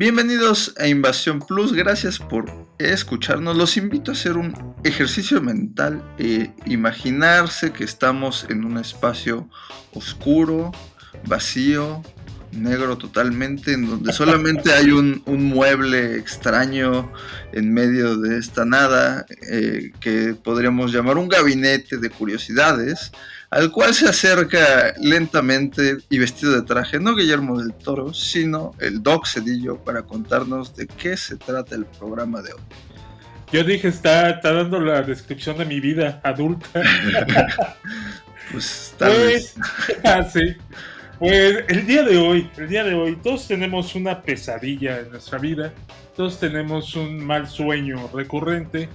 Bienvenidos a Invasión Plus, gracias por escucharnos. Los invito a hacer un ejercicio mental e imaginarse que estamos en un espacio oscuro, vacío, negro totalmente, en donde solamente hay un, mueble extraño en medio de esta nada, eh, que podríamos llamar un gabinete de curiosidades, al cual se acerca lentamente y vestido de traje, no Guillermo del Toro, sino el Doc Cedillo, para contarnos de qué se trata el programa de hoy. Yo dije, está, está dando la descripción de mi vida adulta. pues tal vez. Pues, ah, sí. Pues el día de hoy, el día de hoy, todos tenemos una pesadilla en nuestra vida, todos tenemos un mal sueño recurrente.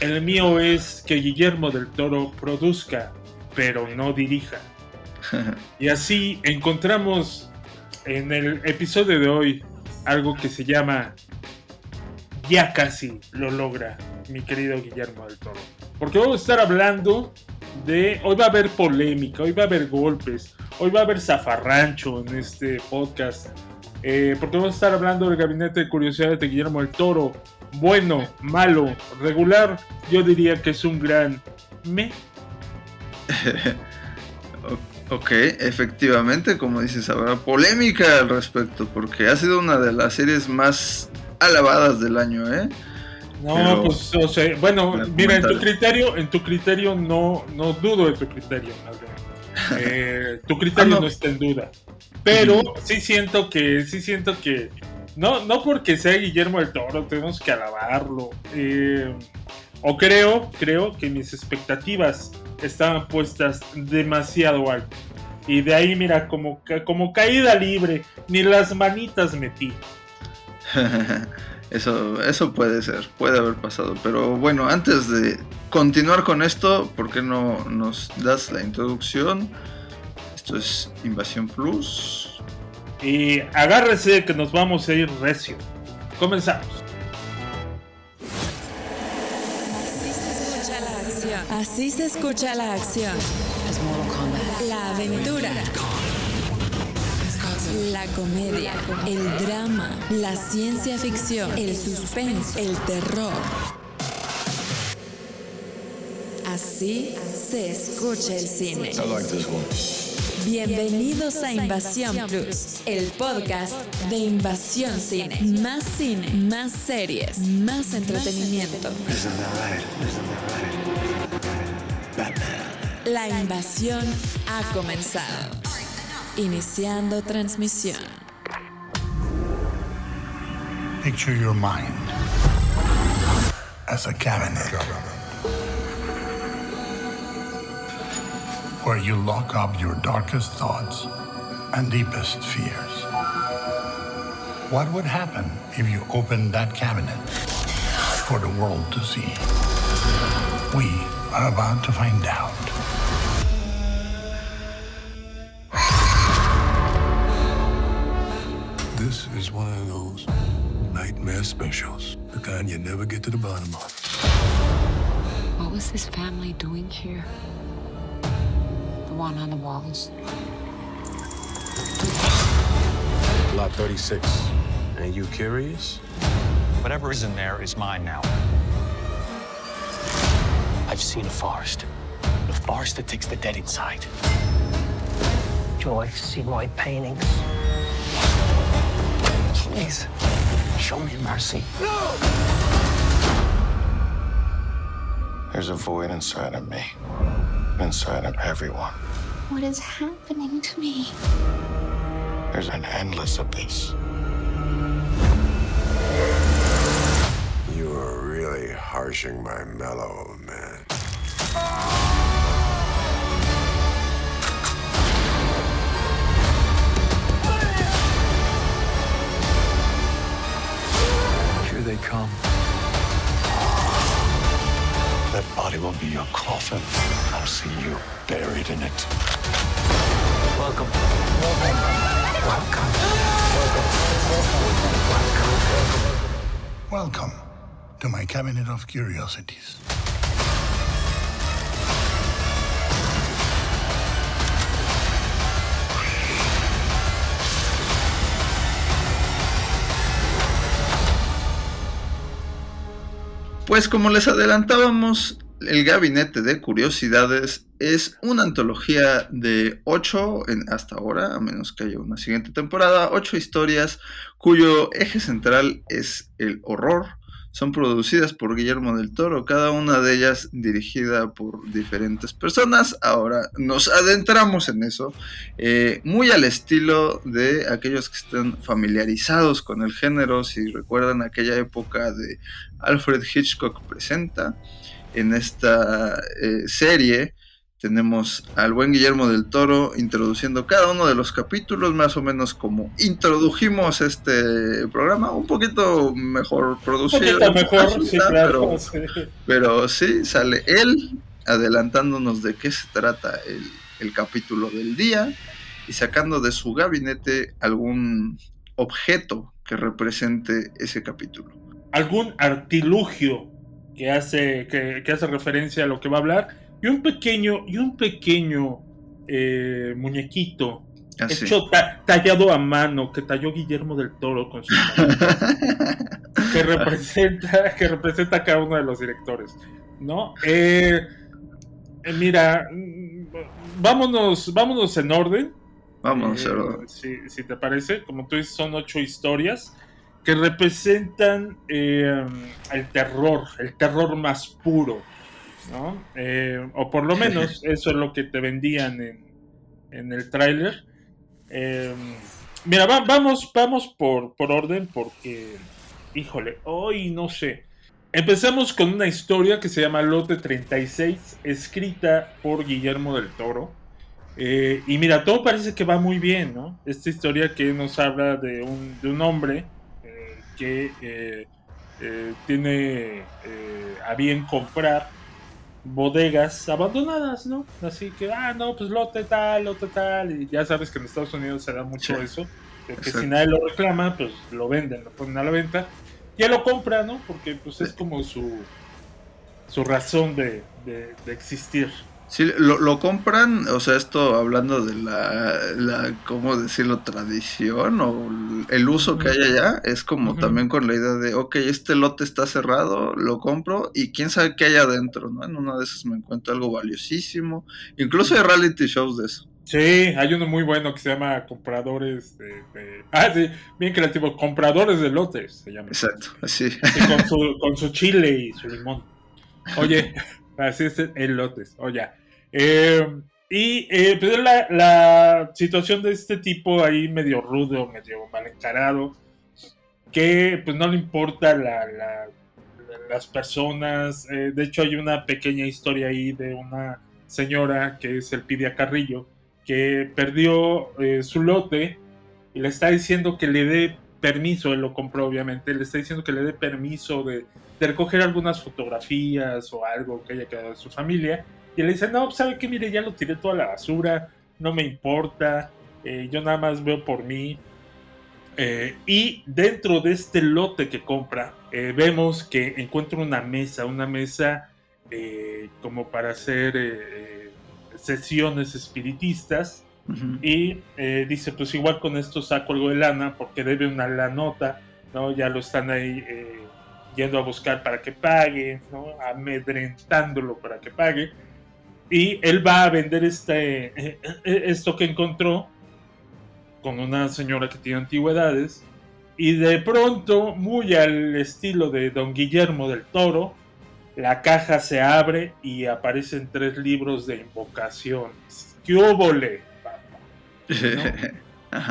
El mío es que Guillermo del Toro produzca, pero no dirija. Y así encontramos en el episodio de hoy algo que se llama Ya casi lo logra, mi querido Guillermo del Toro. Porque vamos a estar hablando de... Hoy va a haber polémica, hoy va a haber golpes, Hoy va a haber zafarrancho en este podcast. Eh, porque vamos a estar hablando del gabinete de curiosidades de Guillermo el Toro. Bueno, malo, regular. Yo diría que es un gran me. ok, efectivamente, como dices, habrá polémica al respecto. Porque ha sido una de las series más alabadas del año, ¿eh? No, pues, o sea, bueno, mira, en tu criterio, en tu criterio no, no dudo de tu criterio, eh, tu criterio ah, no. está en duda. Pero sí siento que, sí siento que, no, no porque sea Guillermo del Toro, tenemos que alabarlo. Eh, o creo, creo que mis expectativas estaban puestas demasiado alto. Y de ahí, mira, como, como caída libre, ni las manitas metí. Eso, eso puede ser, puede haber pasado. Pero bueno, antes de continuar con esto, ¿por qué no nos das la introducción? Esto es Invasión Plus. Y agárrese que nos vamos a ir recio. Comenzamos. Así se escucha la acción. La aventura la comedia, el drama, la ciencia ficción, el suspense, el terror. Así se escucha el cine. Bienvenidos a Invasión Plus, el podcast de Invasión Cine. Más cine, más series, más entretenimiento. La invasión ha comenzado. Iniciando transmisión. Picture your mind as a cabinet where you lock up your darkest thoughts and deepest fears. What would happen if you opened that cabinet for the world to see? We are about to find out. This is one of those nightmare specials. The kind you never get to the bottom of. What was this family doing here? The one on the walls. Lot 36. Ain't you curious? Whatever is in there is mine now. I've seen a forest. A forest that takes the dead inside. Joy, see my paintings. Please, show me mercy. No! There's a void inside of me, inside of everyone. What is happening to me? There's an endless abyss. You are really harshing my mellow, they come. That body will be your coffin. I'll see you buried in it. Welcome. Welcome. Welcome. Welcome. Welcome to my cabinet of curiosities. Pues como les adelantábamos, el Gabinete de Curiosidades es una antología de ocho en, hasta ahora, a menos que haya una siguiente temporada, ocho historias cuyo eje central es el horror. Son producidas por Guillermo del Toro, cada una de ellas dirigida por diferentes personas. Ahora nos adentramos en eso, eh, muy al estilo de aquellos que estén familiarizados con el género, si recuerdan aquella época de Alfred Hitchcock presenta en esta eh, serie tenemos al buen Guillermo del Toro introduciendo cada uno de los capítulos, más o menos como introdujimos este programa, un poquito mejor producido. Un mejor, sí, claro, pero, sí. sale él adelantándonos de qué se trata el, el capítulo del día y sacando de su gabinete algún objeto que represente ese capítulo. Algún artilugio que hace, que, hace referencia a lo que va a hablar, y un pequeño, y un pequeño eh, muñequito. Ah, hecho tallado a mano que talló Guillermo del Toro con su que representa que representa a cada uno de los directores no eh, eh, mira mm, vámonos vámonos en orden. Vámonos si, si, te parece como tú dices son ocho historias que representan el terror, el terror más puro, Eh, o por lo menos eso es lo que te vendían en, el tráiler. Eh, mira, vamos, vamos por, por orden porque, híjole, hoy no sé. Empezamos con una historia que se llama Lote 36, escrita por Guillermo del Toro. y mira, todo parece que va muy bien, ¿no? Esta historia que nos habla de un, de un hombre que eh, eh, tiene eh, a bien comprar bodegas abandonadas, ¿no? Así que, ah, no, pues lote tal, lote tal, y ya sabes que en Estados Unidos se da mucho eso, que si nadie lo reclama, pues lo venden, lo ponen a la venta, ya lo compra, ¿no? Porque pues es como su, su razón de, de existir. Sí, lo, compran, o sea, esto hablando de la, la, ¿cómo decirlo? Tradición o el uso que hay allá, es como también con la idea de, ok, este lote está cerrado, lo compro y quién sabe qué hay adentro, ¿no? En una de esas me encuentro algo valiosísimo. Incluso hay reality shows de eso. Sí, hay uno muy bueno que se llama Compradores de... Ah, sí, bien creativo, Compradores de Lotes se llama. Exacto, así. con, su, con su chile y su limón. Oye... Así es el lotes, o ya. Eh, y eh, pues la, la, situación de este tipo ahí medio rudo, medio mal encarado, que pues no le importa la, las personas. Eh, de hecho hay una pequeña historia ahí de una señora que es el Pidia Carrillo, que perdió su lote y le está diciendo que le dé permiso, él lo compró obviamente, le está diciendo que le dé permiso de, recoger algunas fotografías o algo que haya quedado de su familia. Y le dice, no, ¿sabe qué? Mire, ya lo tiré toda la basura, no me importa, eh, yo nada más veo por mí. Eh, y dentro de este lote que compra, eh, vemos que encuentra una mesa, una mesa como para hacer sesiones espiritistas y dice, pues igual con esto saco algo de lana porque debe una la nota, ¿no? Ya lo están ahí yendo a buscar para que pague, ¿no? Amedrentándolo para que pague. Y él va a vender este, eh, esto que encontró con una señora que tiene antigüedades. Y de pronto, muy al estilo de Don Guillermo del Toro, la caja se abre y aparecen tres libros de invocaciones. ¡Qué óvole!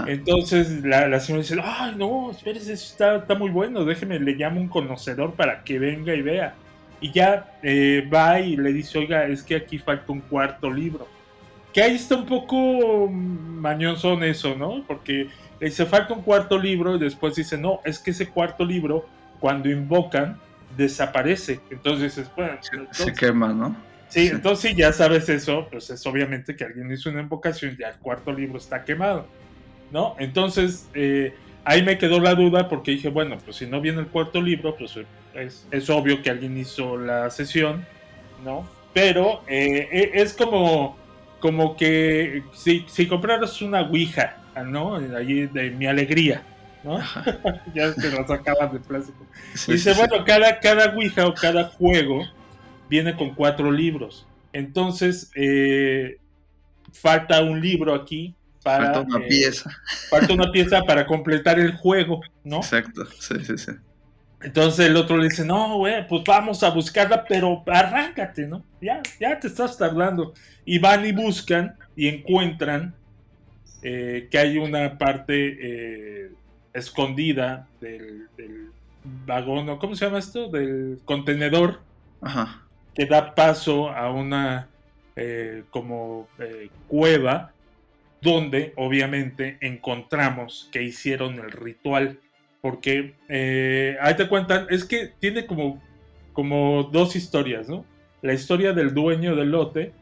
Entonces la, señora dice, ay no, espérese, está, está muy bueno, déjeme, le llamo un conocedor para que venga y vea. Y ya eh, va y le dice, oiga, es que aquí falta un cuarto libro. Que ahí está un poco mañoso en eso, ¿no? Porque le dice, falta un cuarto libro y después dice, no, es que ese cuarto libro, cuando invocan, desaparece. Entonces, bueno, se quema, ¿no? Sí, entonces ya sabes eso, pues es obviamente que alguien hizo una invocación y ya el cuarto libro está quemado, ¿no? Entonces, eh, ahí me quedó la duda porque dije, bueno, pues si no viene el cuarto libro, pues es, obvio que alguien hizo la sesión, ¿no? Pero eh, e, es como, como que si, si compraras una Ouija, ¿no? Allí de mi alegría, ¿no? ya se lo sacaban de plástico. Sí, Dice, sí, sí. bueno, cada, cada Ouija o cada juego viene con cuatro libros. Entonces, eh, falta un libro aquí para... Falta una eh, pieza. Falta una pieza para completar el juego, ¿no? Exacto, sí, sí, sí. Entonces el otro le dice, no, güey, pues vamos a buscarla, pero arráncate, ¿no? Ya, ya te estás tardando. Y van y buscan y encuentran eh, que hay una parte eh, escondida del, del vagón, ¿o ¿cómo se llama esto? Del contenedor Ajá. que da paso a una eh, como cueva donde obviamente encontramos que hicieron el ritual. Porque eh, ahí te cuentan es que tiene como como dos historias no la historia del dueño del lote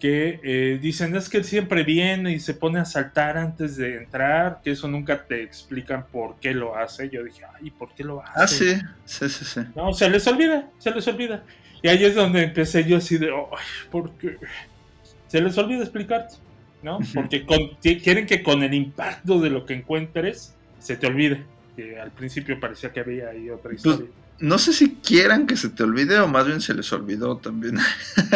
que eh, dicen es que él siempre viene y se pone a saltar antes de entrar que eso nunca te explican por qué lo hace. Yo dije ay por qué lo hace Ah, sí, sí, sí, sí. no, se les olvida, se les olvida. Y ahí es donde empecé yo así de, ay, ¿por qué? Se les olvida explicarte, ¿no? Porque con- quieren que con el impacto de lo que encuentres se te olvide. Que al principio parecía que había ahí otra historia. No sé si quieran que se te olvide o más bien se les olvidó también.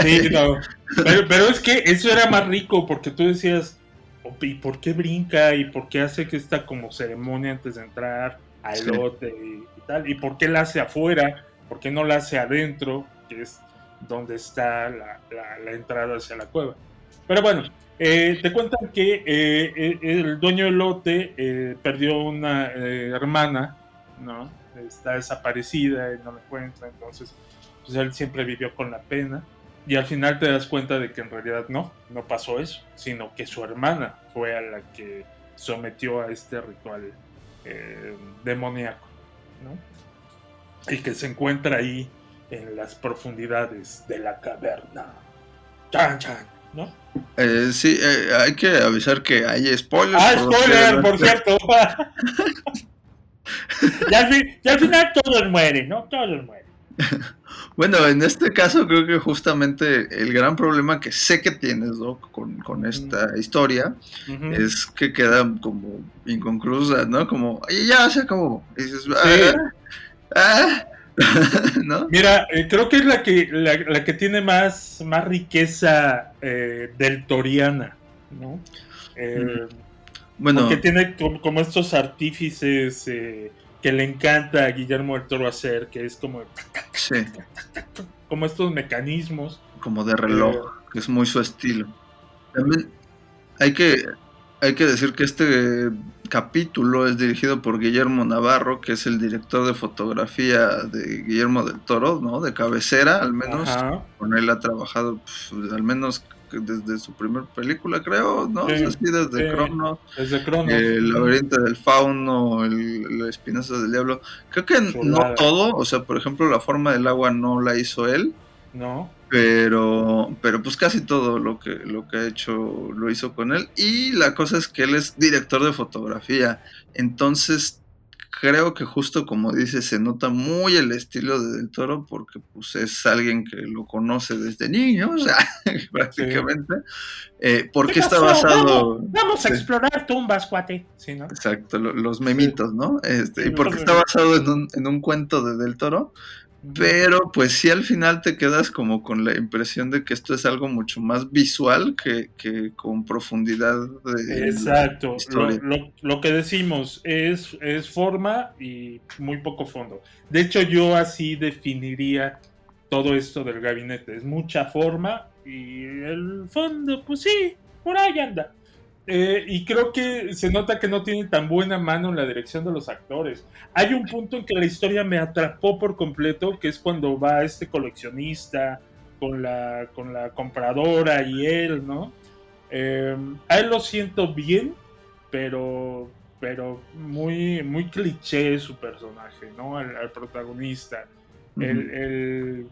Sí, no. Pero, pero es que eso era más rico porque tú decías, "Oh, ¿y por qué brinca? ¿Y por qué hace que esta como ceremonia antes de entrar al Sí. lote y, y tal? ¿Y por qué la hace afuera? ¿Por qué no la hace adentro? Que es donde está la, la- la entrada hacia la cueva. Pero bueno, eh, te cuentan que eh, eh, el dueño del lote eh, perdió una hermana, ¿no? Está desaparecida y no la encuentra, entonces pues él siempre vivió con la pena. Y al final te das cuenta de que en realidad no, no pasó eso, sino que su hermana fue a la que sometió a este ritual demoníaco, ¿no? Y que se encuentra ahí en las profundidades de la caverna. Chan, chan, ¿no? Eh, sí, eh, hay que avisar que hay spoilers. Ah, por spoiler, por cierto. y, al fin- al final todos mueren, ¿no? Todos mueren. Bueno, en este caso creo que justamente el gran problema que sé que tienes, Doc, con, con esta historia, Ujú. es que queda como inconclusa, ¿no? Como, y ya se acabó. Y dices, Sí. "Ah, ah", ¿no? Mira, eh, creo que es la que, la, la que tiene más, más riqueza eh, del Toriana, ¿no? Eh, Bueno, Porque tiene como, estos artífices eh, que le encanta a Guillermo del Toro hacer, que es como, sí, como estos mecanismos. como de reloj, que es muy su estilo. También hay que, hay que decir que este capítulo es dirigido por Guillermo Navarro, que es el director de fotografía de Guillermo del Toro, ¿no? De cabecera, al menos. Ajá. Con él ha trabajado, pues, al menos desde su primera película, creo, ¿no? Sí, Así desde sí. Cronos. Desde Cronos. El laberinto del fauno, el, espinazo del diablo. Creo que no todo, o sea, por ejemplo, la forma del agua no la hizo él, ¿No? pero, pero pues casi todo lo que, lo que ha hecho lo hizo con él. Y la cosa es que él es director de fotografía, entonces creo que justo como dice, se nota muy el estilo de Del Toro porque pues es alguien que lo conoce desde niño, o sea, prácticamente. Eh, porque ¿Qué está basado... Vamos, vamos a Sí. explorar tumbas, cuate. Sí, ¿no? Exacto, lo- los memitos, ¿no? Este, y porque está basado en un, en un cuento de Del Toro, pero pues sí al final te quedas como con la impresión de que esto es algo mucho más visual que, que con profundidad de Exacto. Lo, lo- lo que decimos es, es forma y muy poco fondo. De hecho, yo así definiría todo esto del gabinete. Es mucha forma y el fondo, pues sí, por ahí anda. Eh, y creo que se nota que no tiene tan buena mano en la dirección de los actores. Hay un punto en que la historia me atrapó por completo, que es cuando va este coleccionista con la, con la compradora y él, ¿no? Eh, a él lo siento bien, pero, pero muy, muy cliché su personaje, ¿no? Al, al protagonista. El,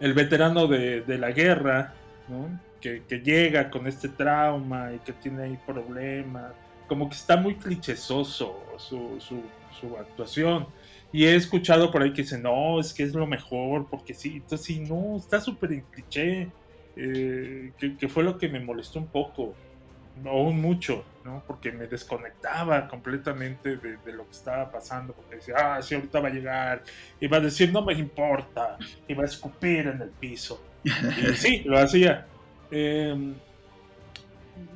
el veterano de, de la guerra, ¿no? Que, que llega con este trauma y que tiene ahí problemas. Como que está muy clichésoso su, su, su actuación. Y he escuchado por ahí que dicen, no, es que es lo mejor, porque sí, entonces sí, no, está súper cliché. eh, que, que fue lo que me molestó un poco. o un mucho, ¿no? Porque me desconectaba completamente de, de, lo que estaba pasando, porque decía, ah, sí, ahorita va a llegar, y va a decir, no me importa, y va a escupir en el piso. Y sí, lo hacía. Eh,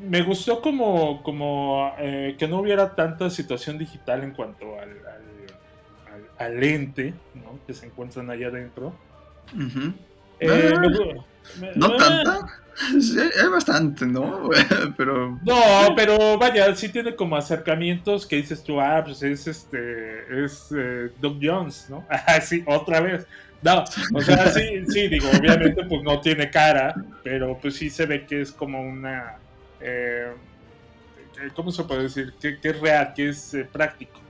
me gustó como, como eh, que no hubiera tanta situación digital en cuanto al, al, al, lente ¿no? que se encuentran allá adentro. Uh -huh. eh, ah, me, no tanta. Sí, hay bastante, ¿no? pero. No, pero vaya, sí tiene como acercamientos que dices tú, ah, pues es este. Es eh, Doug Jones, ¿no? Ah, sí, otra vez. No, o sea, sí, sí, digo, obviamente pues no tiene cara, pero pues sí se ve que es como una eh, ¿cómo se puede decir? Que, que es real, que es eh, práctico.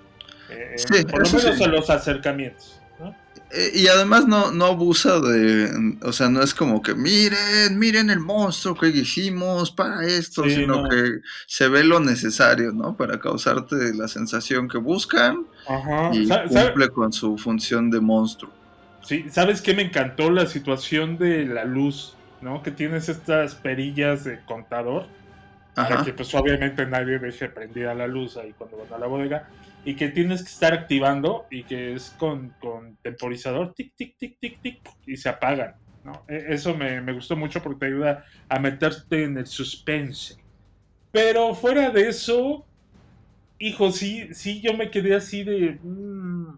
Eh, sí, por lo menos sí. en los acercamientos. ¿no? y además no, no abusa de, o sea, no es como que miren, miren el monstruo que hicimos para esto, sí, sino no. que se ve lo necesario, ¿no? Para causarte la sensación que buscan Ajá. y ¿Sabe, cumple sabe? con su función de monstruo. Sí, ¿sabes qué me encantó? La situación de la luz, ¿no? Que tienes estas perillas de contador Ajá. para que pues obviamente nadie deje prendida la luz ahí cuando van a la bodega y que tienes que estar activando y que es con, con temporizador tic tic tic tic tic y se apagan ¿no? eso me, me, gustó mucho porque te ayuda a meterte en el suspense pero fuera de eso hijo sí sí yo me quedé así de mmm,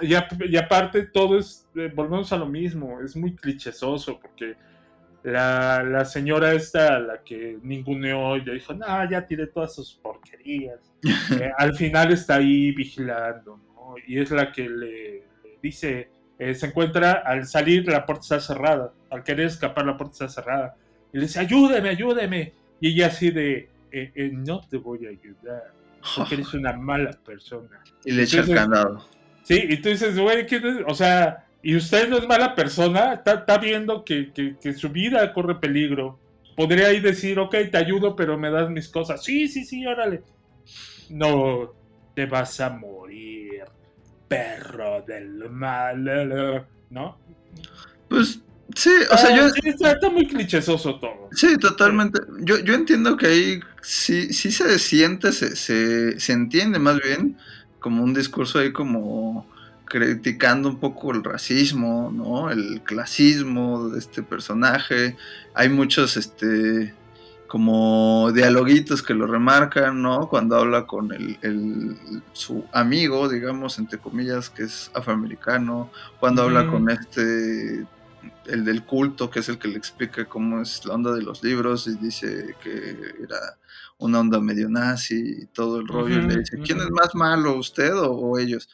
y, a, y, aparte todo es eh, volvemos a lo mismo es muy clichésoso porque la, la, señora esta, la que ninguneó, ya dijo, no, ya tiré todas sus porquerías. eh, al final está ahí vigilando, ¿no? Y es la que le, le dice, eh, se encuentra, al salir la puerta está cerrada, al querer escapar la puerta está cerrada. Y le dice, ayúdeme, ayúdeme. Y ella así de, no te voy a ayudar, porque eres una mala persona. Y le echa el candado. Sí, y tú dices, güey, o sea y usted no es mala persona, está, está viendo que, que, que, su vida corre peligro. Podría ahí decir, ok, te ayudo, pero me das mis cosas. Sí, sí, sí, órale. No, te vas a morir, perro del mal, ¿no? Pues sí, o sea, ah, yo... Sí, está, está, muy clichésoso todo. Sí, totalmente. Yo, yo entiendo que ahí sí, sí se siente, se, se, se entiende más bien como un discurso ahí como criticando un poco el racismo, ¿no? El clasismo de este personaje. Hay muchos, este, como dialoguitos que lo remarcan, ¿no? Cuando habla con el, el su amigo, digamos, entre comillas, que es afroamericano. Cuando mm. habla con este, el del culto, que es el que le explica cómo es la onda de los libros y dice que era una onda medio nazi y todo el rollo. Uh -huh, y le dice, ¿quién uh -huh. es más malo, usted o, o ellos?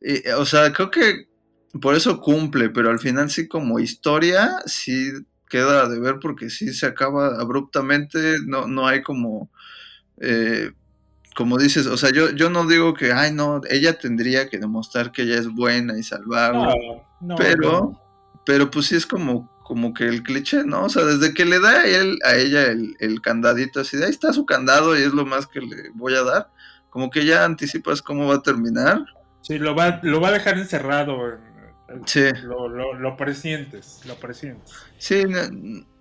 Y, o sea, creo que por eso cumple, pero al final sí como historia sí queda de ver porque sí se acaba abruptamente, no, no hay como, eh, como dices, o sea, yo, yo no digo que, ay no, ella tendría que demostrar que ella es buena y salvarlo, no, no, pero, no. pero pues sí es como, como que el cliché, ¿no? O sea, desde que le da a, él, a ella el, el candadito así, de ahí está su candado y es lo más que le voy a dar, como que ya anticipas cómo va a terminar. Sí, lo va, lo va a dejar encerrado. Sí. Lo, lo, lo presientes, lo presientes. Sí,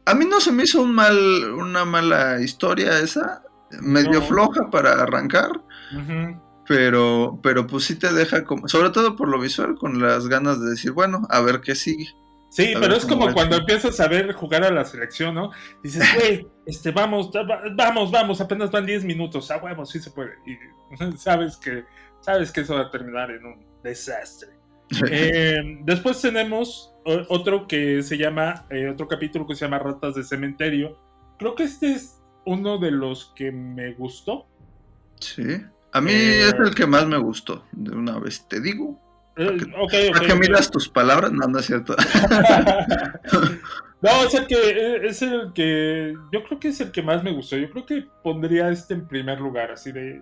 a mí no se me hizo un mal, una mala historia esa, medio no. floja para arrancar, uh -huh. pero, pero pues sí te deja, como, sobre todo por lo visual, con las ganas de decir, bueno, a ver qué sigue. Sí, a pero es como cuando empiezas a ver jugar a la selección, ¿no? Dices, güey, este, vamos, vamos, vamos, apenas van 10 minutos, ah, huevos, sí se puede. Y sabes que sabes que eso va a terminar en un desastre. eh, después tenemos otro que se llama, eh, otro capítulo que se llama Ratas de Cementerio. Creo que este es uno de los que me gustó. Sí, a mí eh, es el que más me gustó, de una vez te digo. ¿Para que, okay, okay, okay. miras tus palabras? No, no es cierto. no, es el que es el que yo creo que es el que más me gustó. Yo creo que pondría este en primer lugar, así de,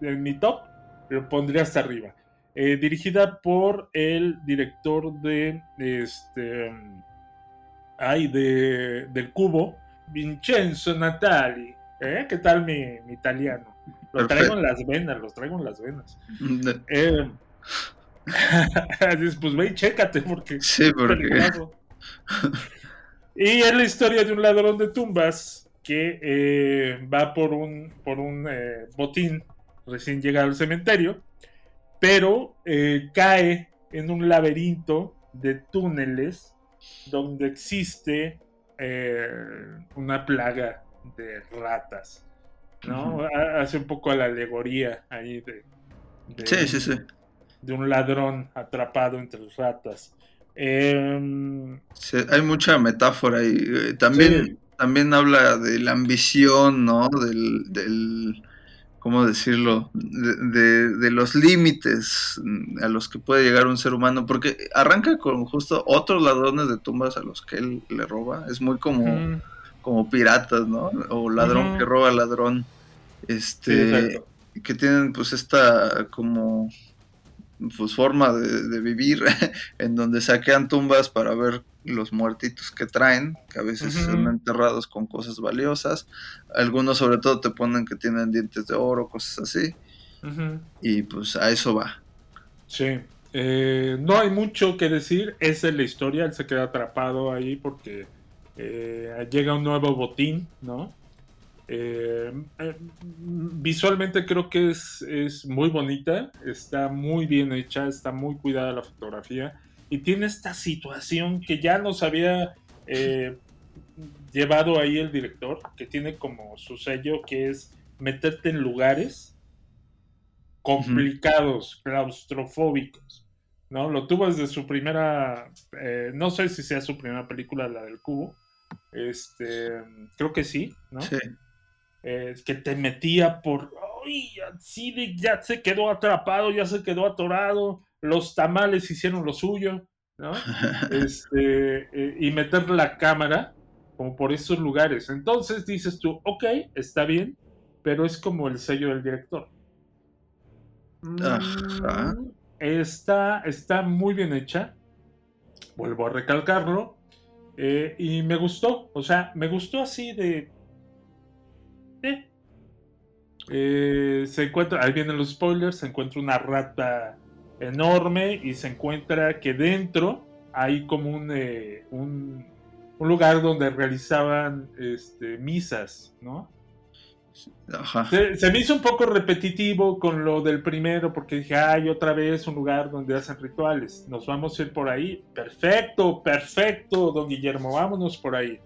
en mi top lo pondría hasta arriba. Eh, dirigida por el director de este ay de del cubo Vincenzo Natali ¿Eh? ¿qué tal mi, mi italiano? Lo traigo en las venas, los traigo en las venas. eh, pues ve y chécate porque. Sí, porque. y es la historia de un ladrón de tumbas que eh, va por un, por un eh, botín recién llegado al cementerio, pero eh, cae en un laberinto de túneles donde existe una plaga de ratas. ¿no? Hace un poco la alegoría ahí de, sí, sí, sí. De un ladrón atrapado entre ratas. Em, hay mucha metáfora y también también habla de la ambición, ¿no? Del, del ¿cómo decirlo? De, los límites a los que puede llegar un ser humano, porque arranca con justo otros ladrones de tumbas a los que él le roba, es muy como, como piratas, ¿no? O ladrón que roba ladrón, este, que tienen pues esta como pues, forma de, vivir en donde saquean tumbas para ver los muertitos que traen, que a veces son enterrados con cosas valiosas. Algunos sobre todo te ponen que tienen dientes de oro, cosas así. Y pues a eso va. Sí. Eh, no hay mucho que decir, esa es la historia, él se queda atrapado ahí porque eh, llega un nuevo botín, ¿no? Eh, eh, visualmente creo que es, es, muy bonita, está muy bien hecha, está muy cuidada la fotografía y tiene esta situación que ya nos había eh, llevado ahí el director, que tiene como su sello, que es meterte en lugares complicados, claustrofóbicos. ¿no? Lo tuvo desde su primera, no sé si sea su primera película, la del cubo, este, creo que sí, ¿no? Sí. Eh, que te metía por, ¡ay! Ya se quedó atrapado, ya se quedó atorado, los tamales hicieron lo suyo, ¿no? Este, eh, y meter la cámara como por esos lugares. Entonces dices tú, ok, está bien, pero es como el sello del director. Mm, está, está muy bien hecha, vuelvo a recalcarlo, eh, y me gustó, o sea, me gustó así de eh, se encuentra, ahí vienen los spoilers, se encuentra una rata enorme y se encuentra que dentro hay como un, eh, un, lugar donde realizaban este, misas, ¿no? Se, me hizo un poco repetitivo con lo del primero porque dije, hay otra vez un lugar donde hacen rituales, nos vamos a ir por ahí. Perfecto, perfecto, don Guillermo, vámonos por ahí.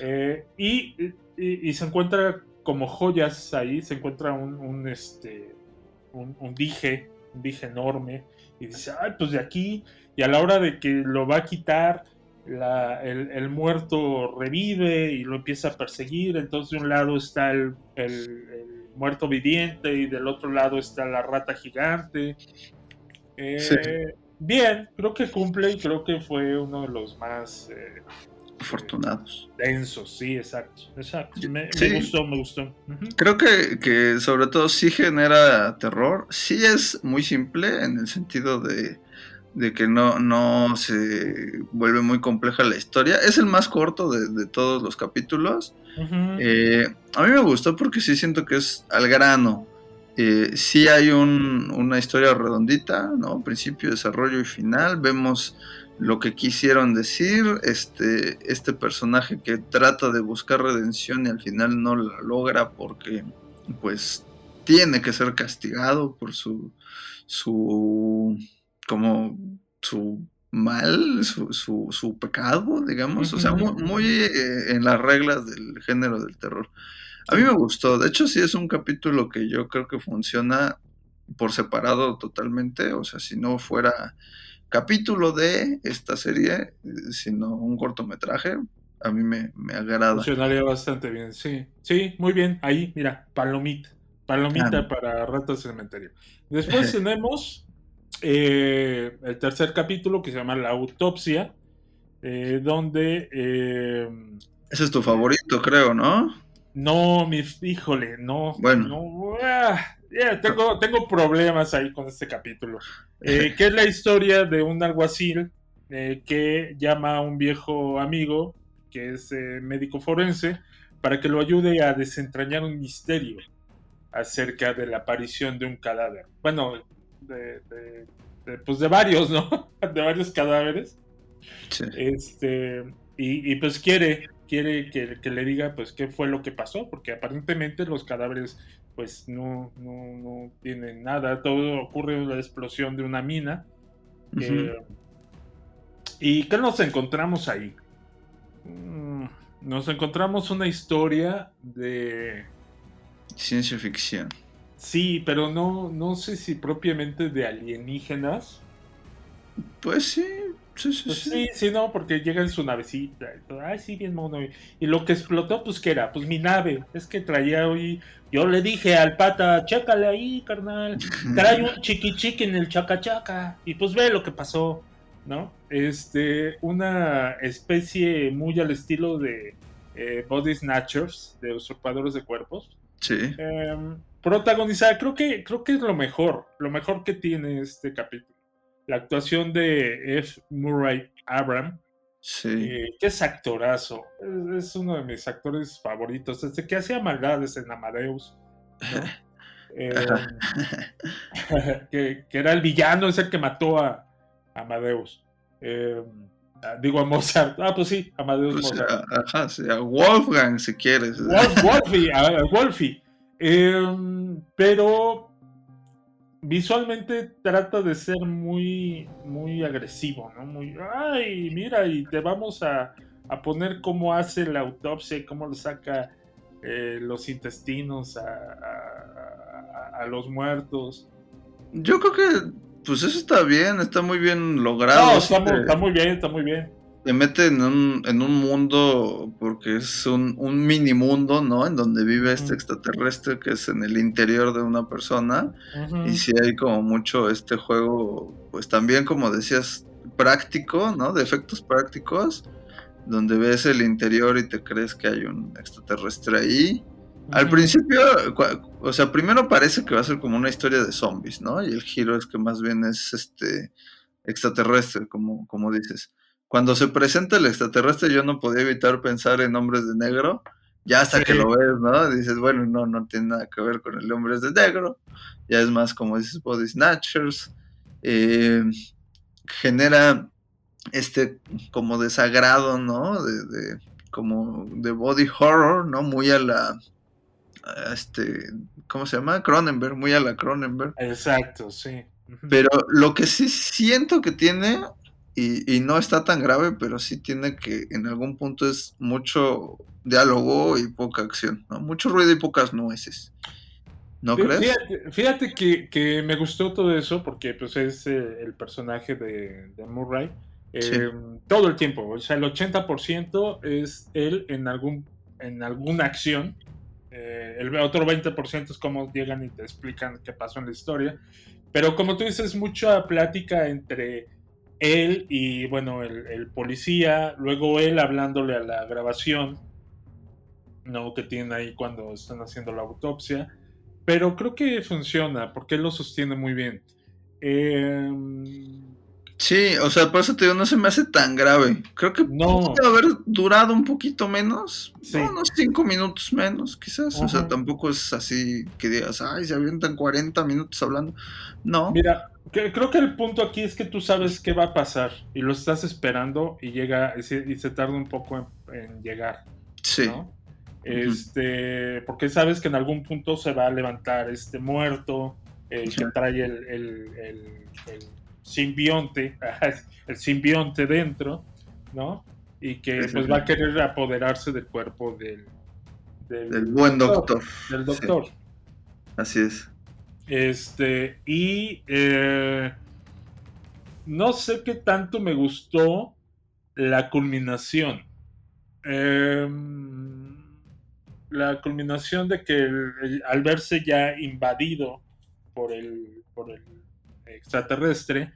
Eh, y, y, se encuentra como joyas ahí, se encuentra un, este, un, dije, un dije enorme, y dice, ay, pues de aquí, y a la hora de que lo va a quitar, el, muerto revive y lo empieza a perseguir, entonces de un lado está el, muerto viviente y del otro lado está la rata gigante. Eh, bien, creo que cumple y creo que fue uno de los más... Eh, afortunados. Densos, sí, exacto. exacto. Me, gustó, me gustó. Creo que, sobre todo sí genera terror. Sí es muy simple en el sentido de, que no, no se vuelve muy compleja la historia. Es el más corto de, todos los capítulos. Eh, a mí me gustó porque sí siento que es al grano. Eh, sí hay una historia redondita, ¿no? Principio, desarrollo y final. Vemos lo que quisieron decir, este, este personaje que trata de buscar redención y al final no la logra porque pues tiene que ser castigado por su, su, como su mal, su, su, pecado, digamos, o sea, muy, eh, en las reglas del género del terror. A mí me gustó, de hecho sí es un capítulo que yo creo que funciona por separado totalmente, o sea, si no fuera capítulo de esta serie, sino un cortometraje, a mí me, me agrada. Funcionaría bastante bien, sí. Sí, muy bien. Ahí, mira, palomita. Palomita para Ratas Cementerio. Después tenemos eh, el tercer capítulo que se llama La Autopsia, eh, donde... Eh, Ese es tu favorito, creo, ¿no? No, mi, híjole, no. Bueno. No, ah, tengo, tengo problemas ahí con este capítulo. Eh, que es la historia de un alguacil eh, que llama a un viejo amigo, que es eh, médico forense, para que lo ayude a desentrañar un misterio acerca de la aparición de un cadáver. Bueno, de, pues de varios, ¿no? de varios cadáveres. Este, y, pues quiere, quiere que, que, le diga pues qué fue lo que pasó, porque aparentemente los cadáveres pues no, no, no tienen nada, todo ocurre en la explosión de una mina. Eh, ¿Y qué nos encontramos ahí? Mm, nos encontramos una historia de... Ciencia ficción. Sí, pero no, no sé si propiamente de alienígenas. Pues sí, sí, sí. Pues sí, sí, no, porque llega en su navecita. Ay, sí, bien mono. Y lo que explotó, pues, ¿qué era? Pues mi nave. Es que traía hoy. Yo le dije al pata, chécale ahí, carnal. Trae un chiqui chiqui en el chacachaca. Y pues ve lo que pasó, ¿no? Este, una especie muy al estilo de eh, Body Snatchers, de usurpadores de cuerpos. Sí. Em, protagonizada, creo que, creo que es lo mejor, lo mejor que tiene este capítulo. La actuación de F. Murray Abram, sí. eh, que es actorazo, es, es, uno de mis actores favoritos, desde que hacía maldades en Amadeus. ¿no? eh, que, que, era el villano, es el que mató a, a Amadeus. Eh, digo a Mozart. Ah, pues sí, Amadeus Pues, Mozart. a, ajá, sí, a Wolfgang, si quieres. Wolf, Wolfie, a- a Wolfie. Eh, pero visualmente trata de ser muy, muy agresivo, ¿no? Muy, ay, mira, y te vamos a, a poner cómo hace la autopsia y cómo le saca eh, los intestinos a, a- los muertos. Yo creo que, pues eso está bien, está muy bien logrado. No, está, muy, te- está muy bien, está muy bien. Te mete en un, en un mundo, porque es un, un mini mundo, ¿no? En donde vive este extraterrestre que es en el interior de una persona. Y sí hay como mucho este juego, pues también como decías, práctico, ¿no? De efectos prácticos, donde ves el interior y te crees que hay un extraterrestre ahí. Al principio, o sea, primero parece que va a ser como una historia de zombies, ¿no? Y el giro es que más bien es este extraterrestre, como, como dices. Cuando se presenta el extraterrestre, yo no podía evitar pensar en hombres de negro. Ya hasta Sí. que lo ves, ¿no? Dices, bueno, no, no tiene nada que ver con el hombres de negro. Ya es más, como dices, body snatchers. Eh, genera este como desagrado, ¿no? De, de- como de body horror, ¿no? Muy a la a este, ¿cómo se llama? Cronenberg, muy a la Cronenberg. Exacto, sí. Pero lo que sí siento que tiene, y, y no está tan grave, pero sí tiene que en algún punto es mucho diálogo y poca acción, ¿no? Mucho ruido y pocas nueces. ¿No crees? Fíjate, fíjate que, que me gustó todo eso porque pues es eh, el personaje de, de Murray eh, Sí. todo el tiempo, o sea, el 80% es él en algún en alguna acción, eh, el otro 20% es cómo llegan y te explican qué pasó en la historia, pero como tú dices, mucha plática entre él y bueno, el, el policía, luego él hablándole a la grabación, no que tienen ahí cuando están haciendo la autopsia. Pero creo que funciona porque él lo sostiene muy bien. Eh, Sí, o sea, por eso te digo, no se me hace tan grave. Creo que No. haber durado un poquito menos, Sí. ¿no? unos cinco minutos menos, quizás. O sea, tampoco es así que digas, ay, se avientan 40 minutos hablando. No. mira, creo que el punto aquí es que tú sabes qué va a pasar y lo estás esperando y llega y se, y se tarda un poco en, en llegar. sí. ¿no? Este, porque sabes que en algún punto se va a levantar este muerto eh, que trae el, el- el- el simbionte, el simbionte dentro, ¿no? Y que pues va a querer apoderarse del cuerpo del, del, El buen doctor. del Sí, doctor. así es. Este, y eh, no sé qué tanto me gustó la culminación. Em, la culminación de que al verse ya invadido por el, por el extraterrestre,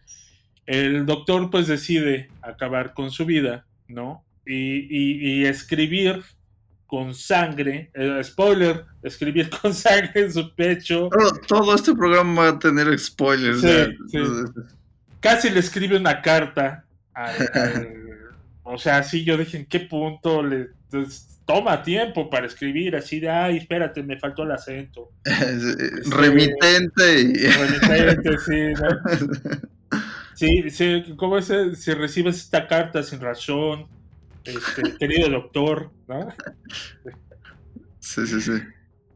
el doctor pues decide acabar con su vida, ¿no? Y- y escribir con sangre, eh, spoiler, escribir con sangre en su pecho, Todo, todo este programa va a tener spoilers. Sí, sí. casi le escribe una carta al- al- o sea, sí, yo dije, ¿en qué punto le pues, toma tiempo para escribir? Así de, ay, espérate, me faltó el acento. Es- Remitente. Remitente, sí, ¿no? Sí, sí, ¿cómo es? Si recibes esta carta sin razón, este, querido doctor, ¿no? Sí, sí, sí.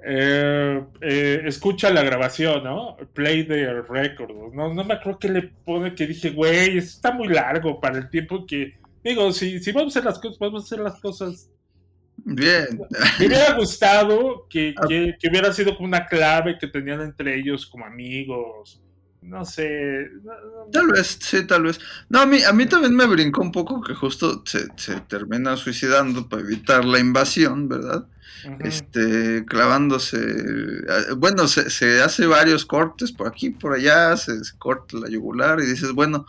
Eh, eh, escucha la grabación, ¿no? Play the record. No, no me acuerdo que le pone que dije, güey, esto está muy largo para el tiempo que. Digo, si, si vamos a hacer las cosas, vamos a hacer las cosas. Bien. Me hubiera gustado que, que, que hubiera sido como una clave que tenían entre ellos como amigos. No sé. Tal vez, sí, tal vez. No, a mí, a mí también me brincó un poco que justo se, se termina suicidando para evitar la invasión, ¿verdad? Este, clavándose. eh, Bueno, se, se hace varios cortes por aquí, por allá, se, se corta la yugular y dices, bueno,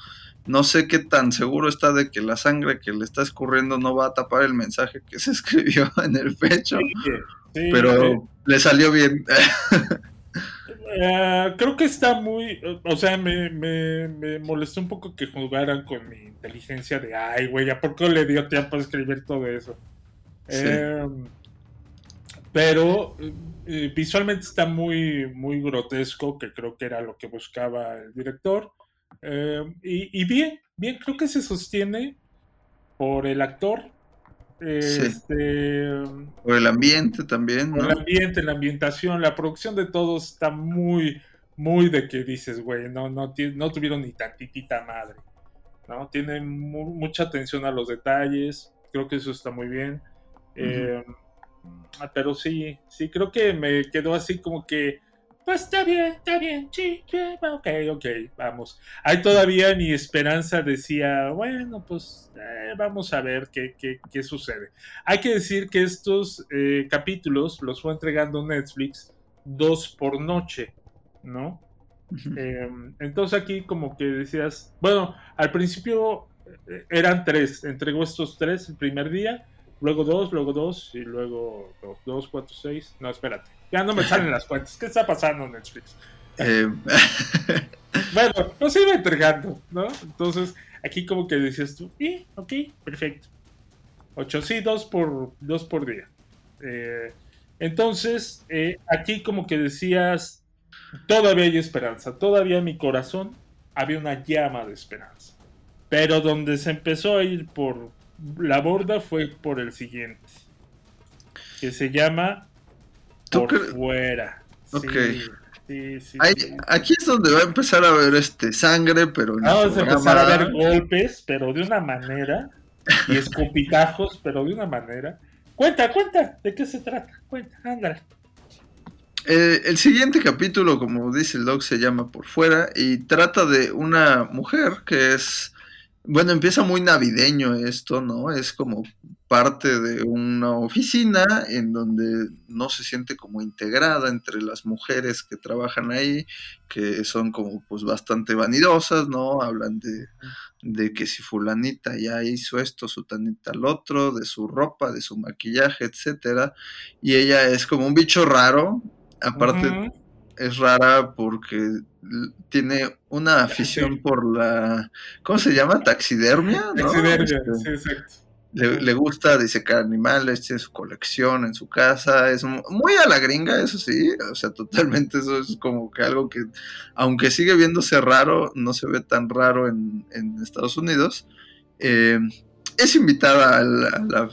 no sé qué tan seguro está de que la sangre que le está escurriendo no va a tapar el mensaje que se escribió en el pecho, Sí, sí, pero sí. le salió bien. Eh, creo que está muy. O sea, me, me, me molestó un poco que jugaran con mi inteligencia de. Ay, güey, ¿a poco le dio tiempo a escribir todo eso? Sí. Eh, pero eh, visualmente está muy, muy grotesco, que creo que era lo que buscaba el director. Eh, y, y bien, bien, creo que se sostiene por el actor. Sí. Este, Por el ambiente también, el ambiente, la ambientación, la producción de todos está muy, muy de que dices, güey, no, no, no tuvieron ni tantitita madre. ¿no? Tienen mu- mucha atención a los detalles, creo que eso está muy bien. Eh, ah, pero sí, sí, creo que me quedó así como que, pues está bien, está bien, sí, sí, ok, ok, vamos. Ahí todavía mi esperanza decía, bueno, pues eh, vamos a ver qué, qué, qué sucede. Hay que decir que estos eh, capítulos los fue entregando Netflix dos por noche, ¿no? Eh, entonces aquí como que decías, bueno, al principio eh, eran tres, entregó estos tres el primer día, luego dos, luego dos y luego dos, dos, cuatro, seis. No, espérate, ya no me salen las cuentas. ¿Qué está pasando Netflix? Eh, Bueno, los iba entregando, ¿no? Entonces aquí como que decías tú, y, ok, perfecto. Ocho, sí, dos por, dos por día. Eh, entonces, eh, aquí como que decías, todavía hay esperanza, todavía en mi corazón había una llama de esperanza. Pero donde se empezó a ir por la borda fue por el siguiente, que se llama ¿Tú Por Fuera. Ok. sí, sí, ahí- sí. aquí es donde va a empezar a ver este sangre, pero en el Vamos a empezar a ver golpes, pero de una manera, y escupitajos, pero de una manera. Cuenta, cuenta, ¿de qué se trata? Cuenta, ándale. Eh, el siguiente capítulo, como dice el doc, se llama Por Fuera y trata de una mujer que es, bueno, empieza muy navideño esto, ¿no? Es como parte de una oficina en donde no se siente como integrada entre las mujeres que trabajan ahí, que son como pues bastante vanidosas, ¿no? Hablan de, de que si fulanita ya hizo esto, sutanita al otro, de su ropa, de su maquillaje, etcétera, y ella es como un bicho raro, aparte Ujú. Es rara porque tiene una afición por la, ¿cómo se llama? Taxidermia, ¿no? Taxidermia, Este, sí, exacto. le, le gusta disecar animales, tiene su colección en su casa, es mu- muy a la gringa, eso sí, o sea, totalmente eso es como que algo que, aunque sigue viéndose raro, no se ve tan raro en, en Estados Unidos. Eh, es invitada a la, a la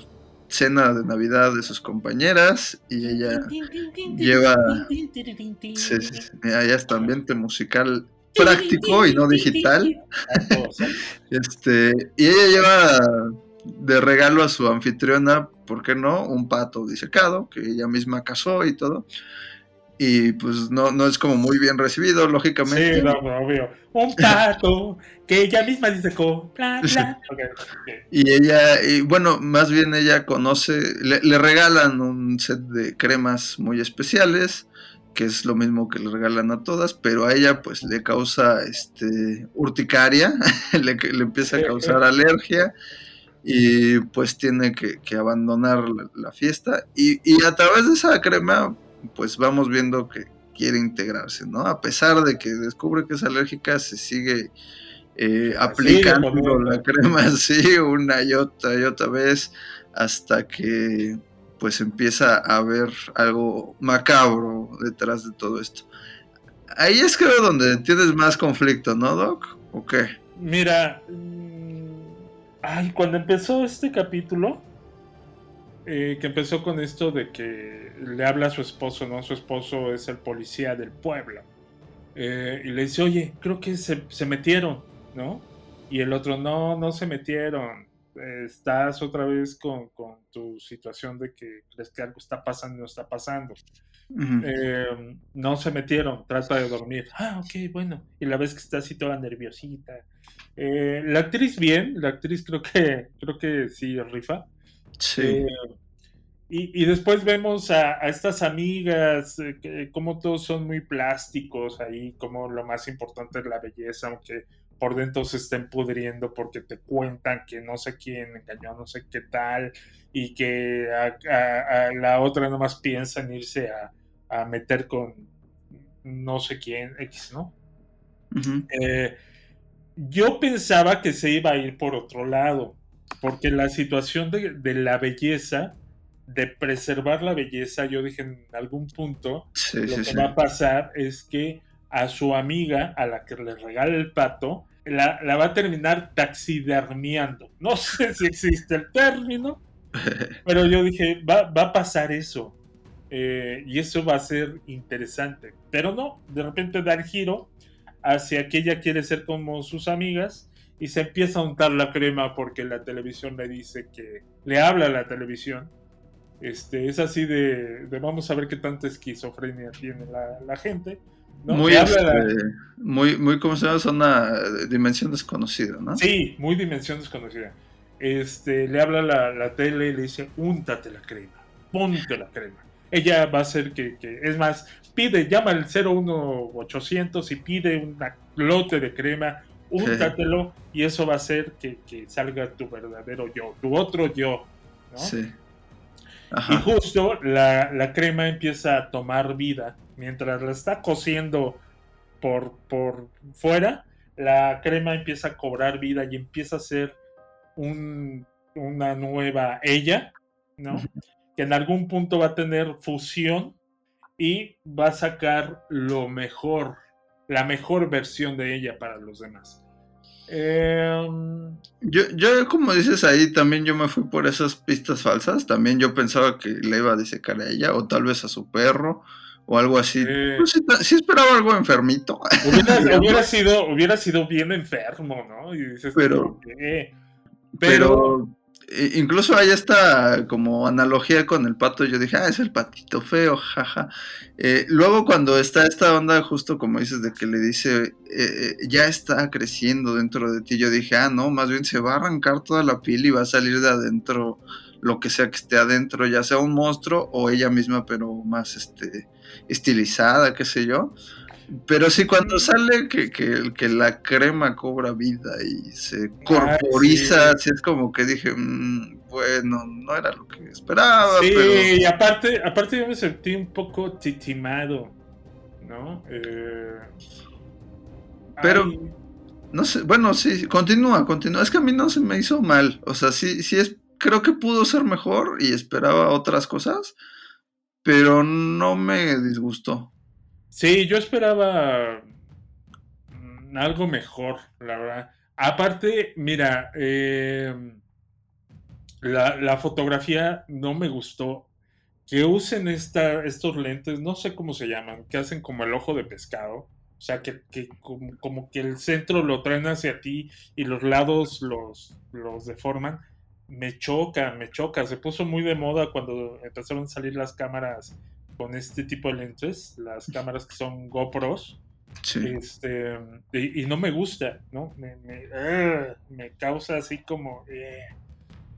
cena de Navidad de sus compañeras y ella lleva, sí, sí, está ambiente musical práctico y no digital. Este, y ella lleva de regalo a su anfitriona, ¿por qué no? Un pato disecado, que ella misma cazó y todo. Y pues no, no es como muy bien recibido, lógicamente. Sí, no, obvio. Un pato que ella misma dice como, bla, bla. Y ella, y bueno, más bien ella conoce, le, le regalan un set de cremas muy especiales, que es lo mismo que le regalan a todas, pero a ella pues le causa este urticaria, le, le empieza a causar alergia y pues tiene que, que abandonar la, la fiesta. Y, y a través de esa crema pues vamos viendo que quiere integrarse, ¿no? A pesar de que descubre que es alérgica, se sigue eh, aplicando la crema así una y otra y otra vez hasta que pues empieza a haber algo macabro detrás de todo esto. Ahí es creo donde tienes más conflicto, ¿no, Doc? ¿O qué? Mira, mm, ay, cuando empezó este capítulo, eh, que empezó con esto de que le habla a su esposo, ¿no? Su esposo es el policía del pueblo. Eh, y le dice, oye, creo que se, se, metieron, ¿no? Y el otro, no, no se metieron. estás otra vez con, con, tu situación de que crees que algo está pasando y no está pasando. Uh -huh. eh, no se metieron, trata de dormir. Ah, ok, bueno. Y la ves que está así toda nerviosita. La actriz bien, la actriz creo que, creo que sí rifa. Sí. Eh, y, y, después vemos a, a estas amigas, eh, que, como todos son muy plásticos ahí, como lo más importante es la belleza, aunque por dentro se estén pudriendo porque te cuentan que no sé quién engañó, no sé qué tal, y que a, a, a la otra nomás piensa en irse a, meter con no sé quién, X, ¿no? Uh -huh. eh, yo pensaba que se iba a ir por otro lado, porque la situación de, de, la belleza, de preservar la belleza, yo dije en algún punto, sí, lo sí, que sí. va a pasar es que a su amiga, a la que le regala el pato, la, la va a terminar taxidermiando. No sé si existe el término, pero yo dije, va, va a pasar eso. Eh, y eso va a ser interesante. Pero no, de repente da el giro hacia que ella quiere ser como sus amigas y se empieza a untar la crema porque la televisión le dice que le habla a la televisión. Este, es así de, de vamos a ver qué tanta esquizofrenia tiene la, la gente. ¿no? Muy, este, la... muy, muy, ¿cómo se llama? Es una dimensión desconocida, ¿no? Sí, muy dimensión desconocida. Este, le habla la, la tele y le dice, úntate la crema, ponte la crema. Ella va a hacer que, que, es más, pide, llama al 01800 y pide un lote de crema, úntatelo y eso va a hacer que, que, salga tu verdadero yo, tu otro yo, ¿no? Sí. Ajá. Y justo la, la, crema empieza a tomar vida mientras la está cociendo por, por fuera, la crema empieza a cobrar vida y empieza a ser un, una nueva ella, ¿no? que en algún punto va a tener fusión y va a sacar lo mejor, la mejor versión de ella para los demás. Eh, yo, yo, como dices ahí, también yo me fui por esas pistas falsas. También yo pensaba que le iba a disecar a ella, o tal vez a su perro, o algo así. Eh, pues sí, sí, esperaba algo enfermito. Hubiera, hubiera, sido, hubiera sido bien enfermo, ¿no? Y dices, pero, pero, pero incluso hay esta como analogía con el pato, yo dije, ah, es el patito feo, jaja. Eh, luego cuando está esta onda, justo como dices, de que le dice, eh, ya está creciendo dentro de ti, yo dije, ah, no, más bien se va a arrancar toda la piel y va a salir de adentro lo que sea que esté adentro, ya sea un monstruo o ella misma, pero más este estilizada, qué sé yo. Pero sí, cuando sale que, que, que, la crema cobra vida y se corporiza, así sí. es como que dije, mmm, bueno, no era lo que esperaba. Sí, pero... y aparte, aparte yo me sentí un poco titimado, ¿no? Eh... Pero, Ay. no sé, bueno, sí, continúa, continúa. Es que a mí no se me hizo mal, o sea, sí, sí es, creo que pudo ser mejor y esperaba otras cosas, pero no me disgustó. Sí, yo esperaba mm, algo mejor, la verdad. Aparte, mira, eh, la, fotografía no me gustó. Que usen esta, estos lentes, no sé cómo se llaman, que hacen como el ojo de pescado. O sea, que, como, que el centro lo traen hacia ti y los lados los, los deforman. Me choca, me choca. Se puso muy de moda cuando empezaron a salir las cámaras con este tipo de lentes, las cámaras que son GoPros. Sí. Este, y, y, no me gusta, ¿no? Me, me, uh, me causa así como... Eh.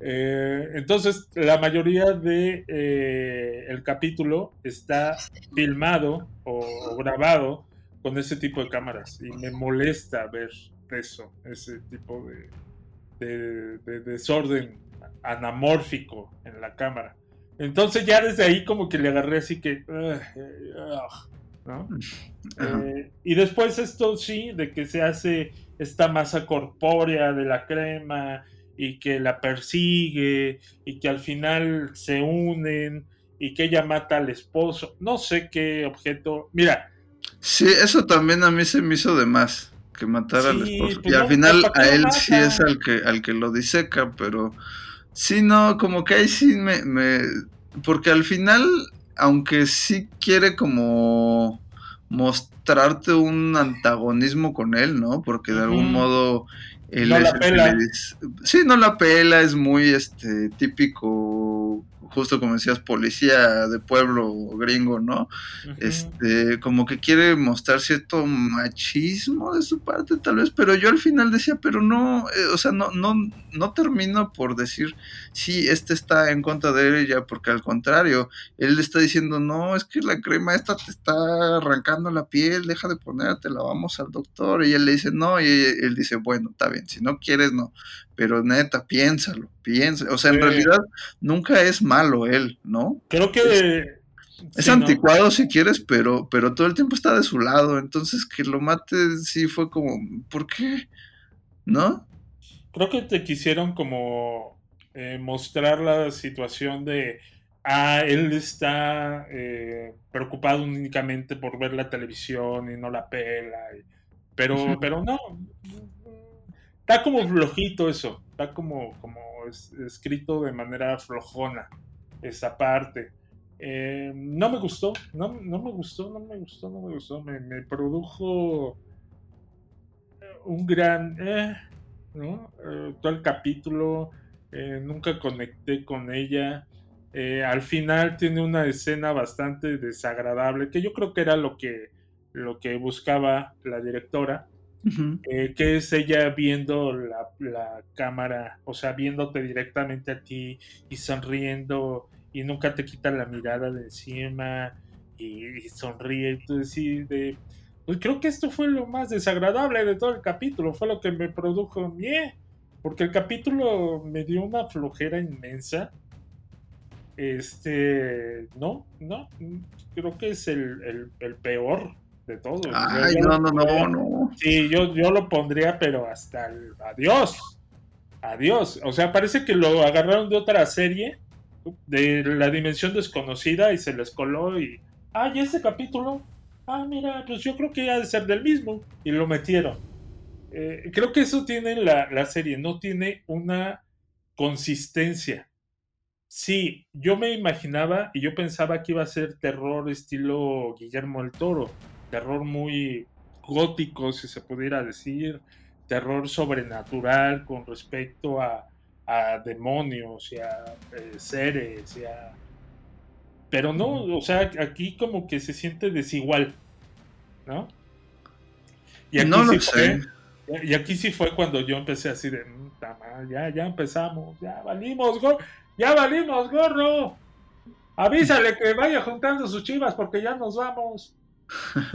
Eh, entonces, la mayoría de eh, el capítulo está filmado o, o, grabado con ese tipo de cámaras y me molesta ver eso, ese tipo de, de, de desorden anamórfico en la cámara. Entonces ya desde ahí como que le agarré así que... Uh, uh, ¿no? eh, y después esto sí, de que se hace esta masa corpórea de la crema y que la persigue y que al final se unen y que ella mata al esposo. No sé qué objeto... Mira. Sí, eso también a mí se me hizo de más. que matara al esposo. pues y al final ¿para qué a él sí es al que, al que lo diseca, pero sí, no, como que ahí sí me, me... Porque al final, aunque sí quiere como mostrarte un antagonismo con él, ¿no? Porque de algún modo él No es la pela. dice- Sí, no la pela, es muy este típico, justo como decías, policía de pueblo gringo, ¿no? Este, como que quiere mostrar cierto machismo de su parte, tal vez, pero yo al final decía, pero no, eh, o sea, no, no, no termino por decir, sí, este está en contra de ella, porque al contrario, él le está diciendo, no, es que la crema esta te está arrancando la piel, deja de ponértela, vamos al doctor, y él le dice, no, y él dice, bueno, está bien, si no quieres, no, pero neta, piénsalo, piensa, o sea, en Sí. realidad nunca es malo él, ¿no? Creo que. Es sí, ¿no? anticuado si quieres, pero, pero todo el tiempo está de su lado. Entonces que lo mate sí fue como, ¿por qué? ¿No? Creo que te quisieron como eh, mostrar la situación de. Ah, él está eh, preocupado únicamente por ver la televisión y no la pela. y- pero, pero no. Está como flojito eso. Está como, como es- escrito de manera flojona esa parte. Eh, no me gustó, no, no me gustó, no me gustó, no me gustó. Me, produjo un gran. eh, ¿no? Eh, todo el capítulo, eh, nunca conecté con ella. Eh, al final tiene una escena bastante desagradable, que yo creo que era lo que, lo que buscaba la directora, Eh, que es ella viendo la, la cámara, o sea, viéndote directamente a ti y sonriendo y nunca te quita la mirada de encima y, y sonríe. Decís de, pues creo que esto fue lo más desagradable de todo el capítulo, fue lo que me produjo mie, porque el capítulo me dio una flojera inmensa. Este, no, no, creo que es el- el peor de todos. Yo- Ay, yo no, no, no, no. Sí, yo, yo lo pondría, pero hasta el adiós. Adiós. O sea, parece que lo agarraron de otra serie, de la dimensión desconocida, y se les coló y. Ah, ¿y ese capítulo? Ah, mira, pues yo creo que ha de ser del mismo. Y lo metieron. Eh, creo que eso tiene la, la serie, no tiene una consistencia. Sí, yo me imaginaba y yo pensaba que iba a ser terror estilo Guillermo el Toro, terror muy gótico, si se pudiera decir, terror sobrenatural con respecto a, a demonios y a eh, seres y a... Pero no, o sea, aquí como que se siente desigual, ¿no? Y aquí No lo sí sé. fue- y aquí sí fue cuando yo empecé así de, "Mm, ya, ya empezamos, ya valimos, gorro, ya valimos, gorro. Avísale que vaya juntando sus chivas porque ya nos vamos.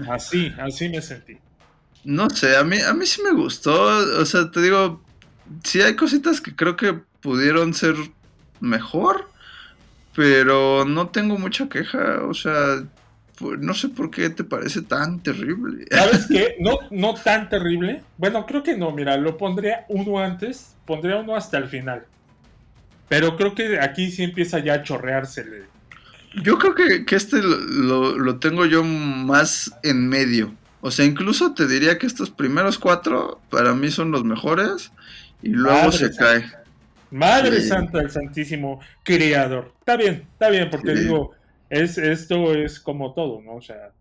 Así, así me sentí. No sé, a mí, a mí sí me gustó. O sea, te digo, sí hay cositas que creo que pudieron ser mejor, pero no tengo mucha queja. O sea, no sé por qué te parece tan terrible. ¿Sabes qué? No, no tan terrible. Bueno, creo que no, mira, lo pondría uno antes, pondría uno hasta el final. Pero creo que aquí sí empieza ya a chorreársele. Yo creo que, que este lo, lo- tengo yo más en medio. O sea, incluso te diría que estos primeros cuatro para mí son los mejores y luego Madre se santa. cae. Madre Sí. Santa del Santísimo Criador. Está bien, está bien, porque Sí. digo, es, esto es como todo, ¿no? O sea,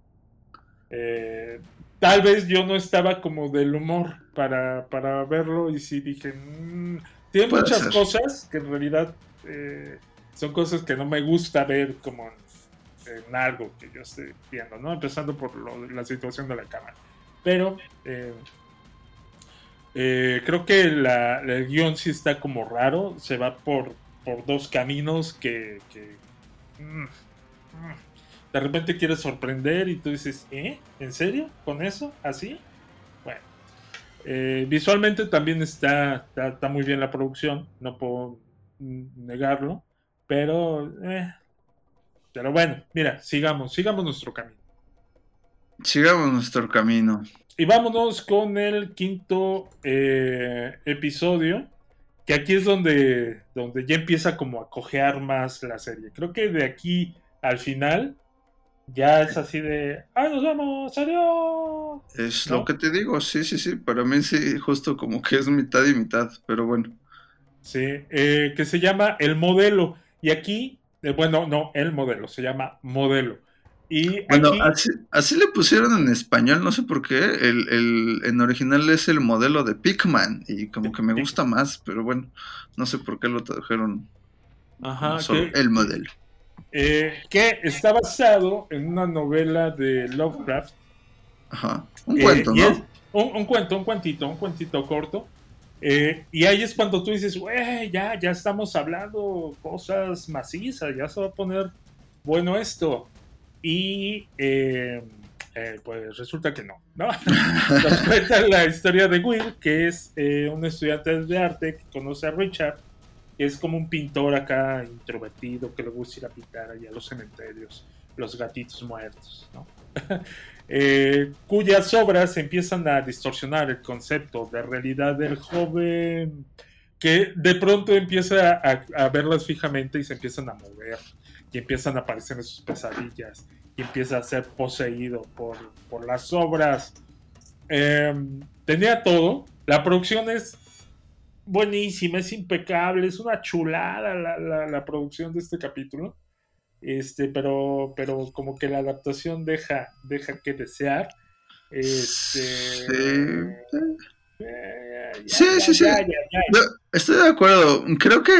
eh, tal vez yo no estaba como del humor para, para verlo y sí dije, "Mm", tiene Puede muchas ser. cosas que en realidad eh, son cosas que no me gusta ver como en, algo que yo estoy viendo, ¿no? Empezando por la situación de la cámara. Pero eh, eh, creo que el guion sí está como raro, se va por, por dos caminos que, mm, mm, de repente quieres sorprender y tú dices, ¿eh? ¿En serio? ¿Con eso? ¿Así? Bueno, eh, visualmente también está, está, muy bien la producción, no puedo negarlo, pero, eh, pero bueno, mira, sigamos, sigamos nuestro camino. Sigamos nuestro camino. Y vámonos con el quinto eh, episodio, que aquí es donde, donde ya empieza como a cojear más la serie. Creo que de aquí al final ya es así de, ¡ay, nos vemos! ¡Adiós! Es ¿No? lo que te digo, sí, sí, sí. Para mí sí, justo como que es mitad y mitad, pero bueno. Sí, eh, que se llama El Modelo. Y aquí, eh, bueno, no, El Modelo, se llama Modelo. Y Bueno, aquí, así, así le pusieron en español, no sé por qué. El, el- en original es el modelo de Pikman y como que me gusta más, pero bueno, no sé por qué lo tradujeron ajá, que, el modelo. eh, que está basado en una novela de Lovecraft. Ajá. Un Eh, cuento, y ¿no? es un, un cuento, un cuentito, un cuentito corto. Eh, y ahí es cuando tú dices, güey, ya, ya estamos hablando cosas macizas, ya se va a poner bueno esto. Y eh, eh, pues resulta que no, ¿no? Nos cuenta la historia de Will, que es eh, un estudiante de arte que conoce a Richard, que es como un pintor acá introvertido que le gusta ir a pintar allá a los cementerios, los gatitos muertos, ¿no? Eh, cuyas obras empiezan a distorsionar el concepto de realidad del joven, que de pronto empieza a, verlas fijamente y se empiezan a mover, y empiezan a aparecer en sus pesadillas, y empieza a ser poseído por, por las obras. Eh, tenía todo, la producción es buenísima, es impecable, es una chulada la, la- la producción de este capítulo. Este, pero, pero como que la adaptación deja, deja que desear. Este, Sí. eh, Sí, sí, estoy de acuerdo. Creo que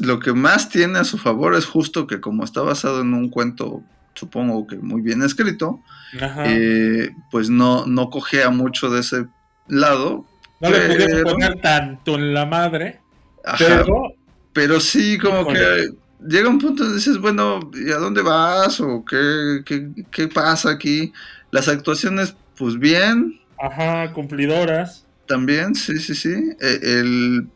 lo que más tiene a su favor es justo que como está basado en un cuento, supongo que muy bien escrito, Ajá. eh, pues no, no cogea mucho de ese lado. no le pudieron poner tanto en la madre, Ajá, pero pero sí, como Híjole. que llega un punto donde dices, bueno, ¿y a dónde vas? ¿O qué, qué, qué pasa aquí? Las actuaciones, pues bien, ajá, cumplidoras. también, sí, sí, sí. Eh, el,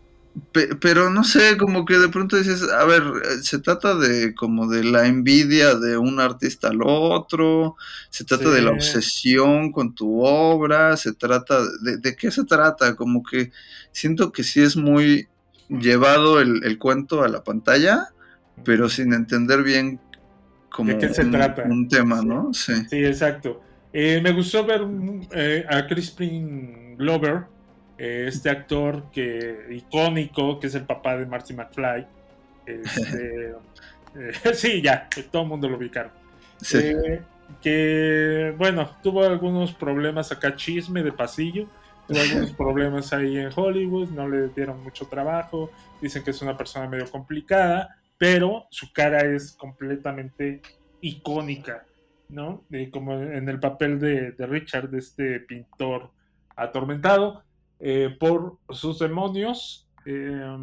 pe- pero no sé, como que de pronto dices, a ver, se trata de como de la envidia de un artista al otro, se trata de la obsesión con tu obra, se trata de, ¿de qué se trata? Como que siento que sí es muy llevado el, el cuento a la pantalla, pero sin entender bien como ¿De qué se un, trata? un tema, Sí. ¿no? Sí. Sí, exacto. Eh, me gustó ver eh, a Crispin Glover, eh, este actor que icónico, que es el papá de Marty McFly. Este, eh, sí, ya, todo el mundo lo ubicaron. sí. Eh, que, bueno, tuvo algunos problemas acá, chisme de pasillo. Tuvo algunos problemas ahí en Hollywood, no le dieron mucho trabajo. Dicen que es una persona medio complicada, pero su cara es completamente icónica, ¿no? Como en el papel de, Richard, de este pintor atormentado eh, por sus demonios. eh,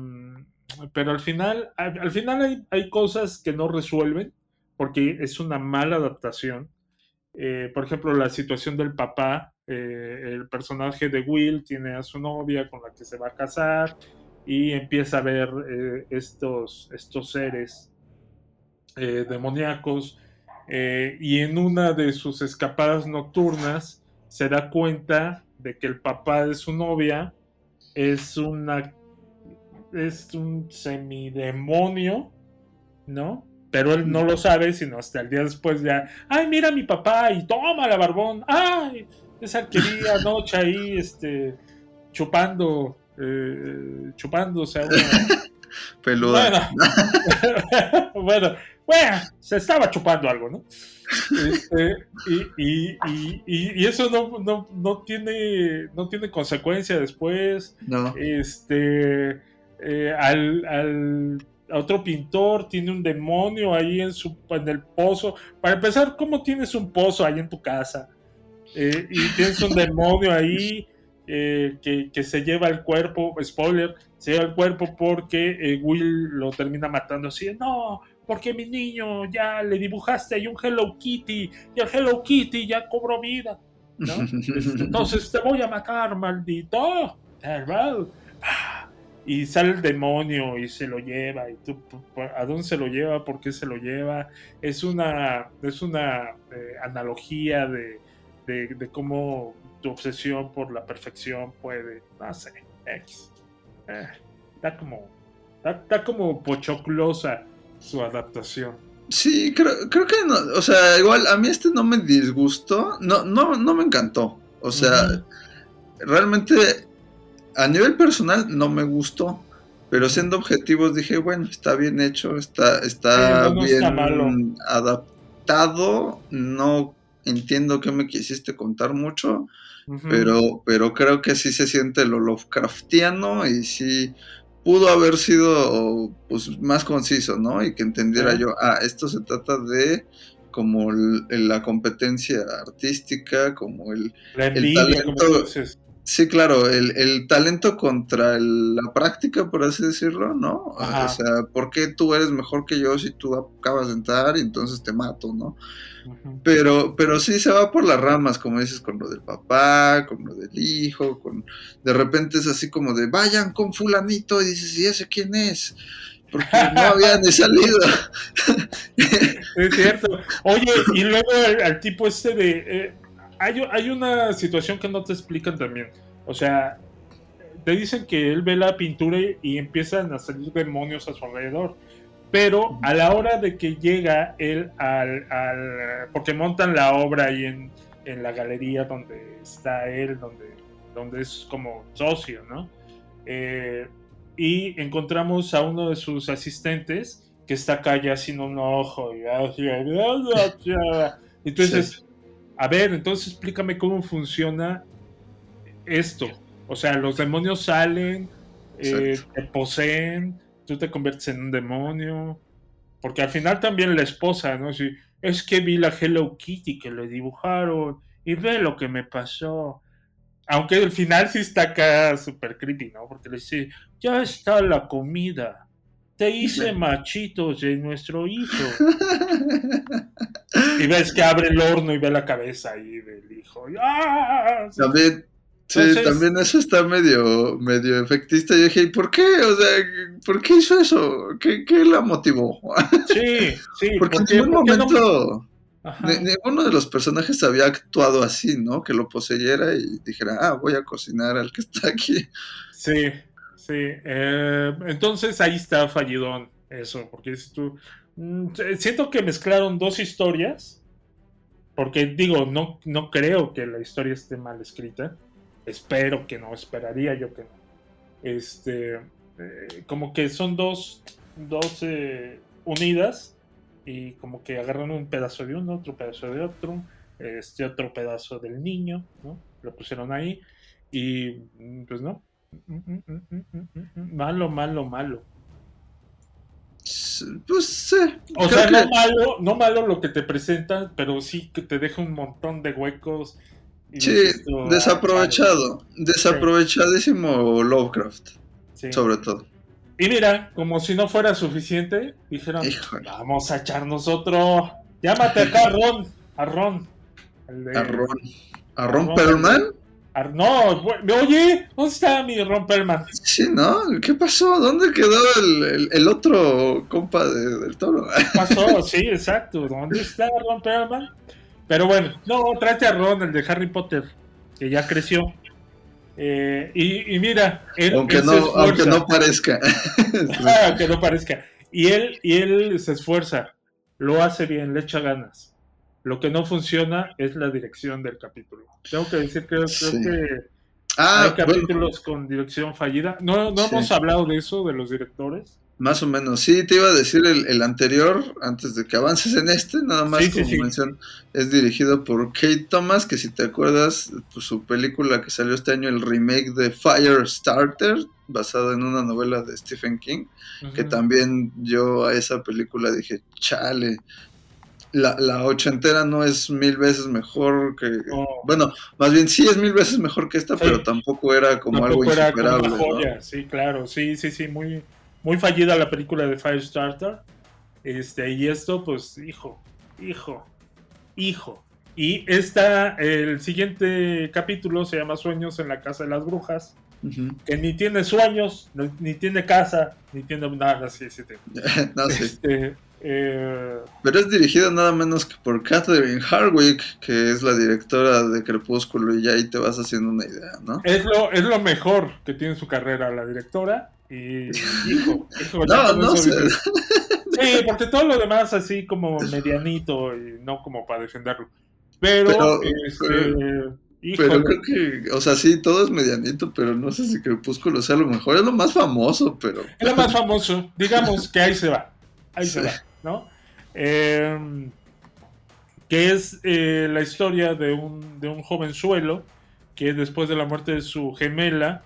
pero al final, al, al final hay, hay cosas que no resuelven porque es una mala adaptación. Eh, por ejemplo, la situación del papá, el personaje de Will tiene a su novia con la que se va a casar y empieza a ver eh, estos, estos seres eh, demoníacos eh, y en una de sus escapadas nocturnas se da cuenta de que el papá de su novia es una es un semidemonio, ¿no? Pero él no lo sabe, sino hasta el día después ya, ay, mira a mi papá y toma la barbón, ay, esa querida noche ahí, este, chupando, eh, chupándose a una... Peluda. Bueno, bueno, bueno, se estaba chupando algo, ¿no? Este, y, y- y- y- eso no, no, no tiene, no tiene consecuencia después. No. Este, eh, al, al- a otro pintor tiene un demonio ahí en, su, en el pozo. Para empezar, ¿cómo tienes un pozo ahí en tu casa? Eh, y tienes un demonio ahí eh, que, que se lleva el cuerpo, spoiler, se lleva el cuerpo porque eh, Will lo termina matando así, no, porque mi niño ya le dibujaste ahí un Hello Kitty y el Hello Kitty ya cobró vida, ¿no? Este, Entonces te voy a matar, maldito. Ah, Y sale el demonio y se lo lleva. ¿Y tú, ¿A dónde se lo lleva? ¿Por qué se lo lleva? Es una, es una eh, analogía de, de, de cómo tu obsesión por la perfección puede, no sé, X. Eh, está como, está, está como pochoclosa su adaptación. Sí, creo, creo que no, o sea, igual a mí este no me disgustó, no, no, no me encantó. O sea, realmente a nivel personal no me gustó. Pero siendo objetivos dije, bueno, está bien hecho, está, está Sí, no, bien está malo. adaptado. No entiendo qué me quisiste contar mucho, Pero, pero creo que sí se siente lo Lovecraftiano y sí pudo haber sido pues, más conciso, ¿no? Y que entendiera yo, ah, esto se trata de como el- la competencia artística, como el, La el envidia, talento-. Sí, claro, el, el talento contra el- la práctica, por así decirlo, ¿no? Ajá. O sea, ¿por qué tú eres mejor que yo si tú acabas de entrar y entonces te mato, ¿no? Pero, pero sí se va por las ramas, como dices, con lo del papá, con lo del hijo, con de repente es así como de vayan con fulanito y dices, ¿y ese quién es? Porque no había ni salido. Es cierto. Oye, y luego al, al tipo este de... eh, hay, hay una situación que no te explican también. O sea, te dicen que él ve la pintura y, empiezan a salir demonios a su alrededor. Pero a la hora de que llega él al... al- porque montan la obra ahí en, en la galería donde está él, donde, donde es como socio, ¿no? Eh, y encontramos a uno de sus asistentes que está acá ya sin un ojo. Y así, entonces, a ver, entonces explícame cómo funciona esto. O sea, los demonios salen, eh, te poseen, tú te conviertes en un demonio. Porque al final también la esposa, ¿no? Sí, es que vi la Hello Kitty que le dibujaron y ve lo que me pasó. Aunque el final sí está acá súper creepy, ¿no? Porque le dice, ya está la comida. Te hice machitos de nuestro hijo. Y ves que abre el horno y ve la cabeza ahí del hijo. ¡ah! También, sí, Entonces- también eso está medio, medio efectista. Yo dije, ¿y por qué? O sea, ¿por qué hizo eso? ¿Qué, qué la motivó? Sí, sí. Porque en ¿por qué- ningún por qué no- momento ninguno de los personajes había actuado así, ¿no? Que lo poseyera y dijera, ah, voy a cocinar al que está aquí. Sí, sí. eh, entonces ahí está fallidón eso, porque dices tú, mm, siento que mezclaron dos historias, porque digo, no, no creo que la historia esté mal escrita, espero que no, esperaría yo que no. Este, eh, como que son dos, dos eh, unidas y como que agarran un pedazo de uno, otro pedazo de otro, este otro pedazo del niño, ¿no? Lo pusieron ahí y mm, pues no. Malo, malo, malo. Pues sí. O sea, que- no malo, no malo lo que te presentan, pero sí que te deja un montón de huecos. y Sí, ah, desaprovechado. Desaprovechadísimo Lovecraft, sí. sobre todo. Y mira, como si no fuera suficiente, dijeron, Híjole. vamos a echarnos otro. Llámate acá a Ron, a Ron. de- A Ron, a Ron Ron. Perlman. No, oye, ¿dónde está mi Ron Perlman? Sí, ¿no? ¿Qué pasó? ¿Dónde quedó el, el- el otro compa de- del toro? pasó? Sí, exacto. ¿Dónde está Ron Perlman? Pero bueno, no, tráete a Ron, el de Harry Potter, que ya creció. Eh, y, y mira, él, aunque, él no, aunque no parezca. Ah, que no parezca. Y él, y él se esfuerza, lo hace bien, le echa ganas. Lo que no funciona es la dirección del capítulo. Tengo que decir que creo Sí. que ah, hay bueno, capítulos con dirección fallida. No, no Sí. hemos hablado de eso, de los directores. más o menos. Sí, te iba a decir el, el anterior, antes de que avances en este, nada más Sí, como sí. mención, es dirigido por Kate Thomas, que si te acuerdas, pues, su película que salió este año, el remake de Firestarter, basado en una novela de Stephen King, que también yo a esa película dije, chale, la, la ochentera no es mil veces mejor que... No. Bueno, más bien sí es mil veces mejor que esta, Sí. pero tampoco era como Tampoco algo era como insuperable. joya, sí, claro, sí, sí, sí, muy, muy fallida la película de Firestarter. Este, y esto, pues, hijo, hijo, hijo. Y esta, el siguiente capítulo se llama Sueños en la Casa de las Brujas, que ni tiene sueños, ni tiene casa, ni tiene nada, sí, sí. sí. no sé. Este, eh, Pero es dirigido nada menos que por Catherine Hardwick, que es la directora de Crepúsculo, y ya ahí te vas haciendo una idea, ¿no? es, lo, es lo mejor que tiene en su carrera la directora. Y, hijo, ya No, no eso sé. Sí, porque todo lo demás así como medianito y no como para defenderlo. Pero, Pero- este, pero- creo que, o sea, sí, todo es medianito, pero no sé si Crepúsculo sea lo mejor. Es lo más famoso, pero. es lo más famoso. Digamos que ahí se va. Ahí se va, ¿no? Eh, que es eh, la historia de un, de un que después de la muerte de su gemela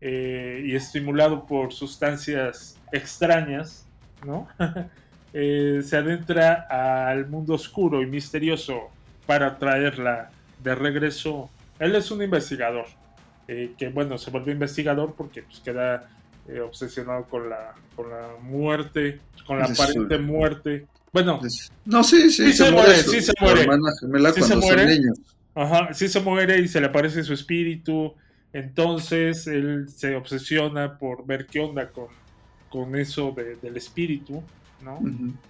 eh, y estimulado por sustancias extrañas, ¿no? Eh, se adentra al mundo oscuro y misterioso para traerla de regreso. Él es un investigador, que bueno, se volvió investigador porque pues, queda eh, obsesionado con la, con la muerte, con la sí. aparente muerte. Bueno, No, sí, sí, Sí se muere, su- sí se muere. gemela Sí se muere. Ajá, sí se muere y se le aparece su espíritu. Entonces él se obsesiona por ver qué onda con, con eso de- del espíritu, ¿no?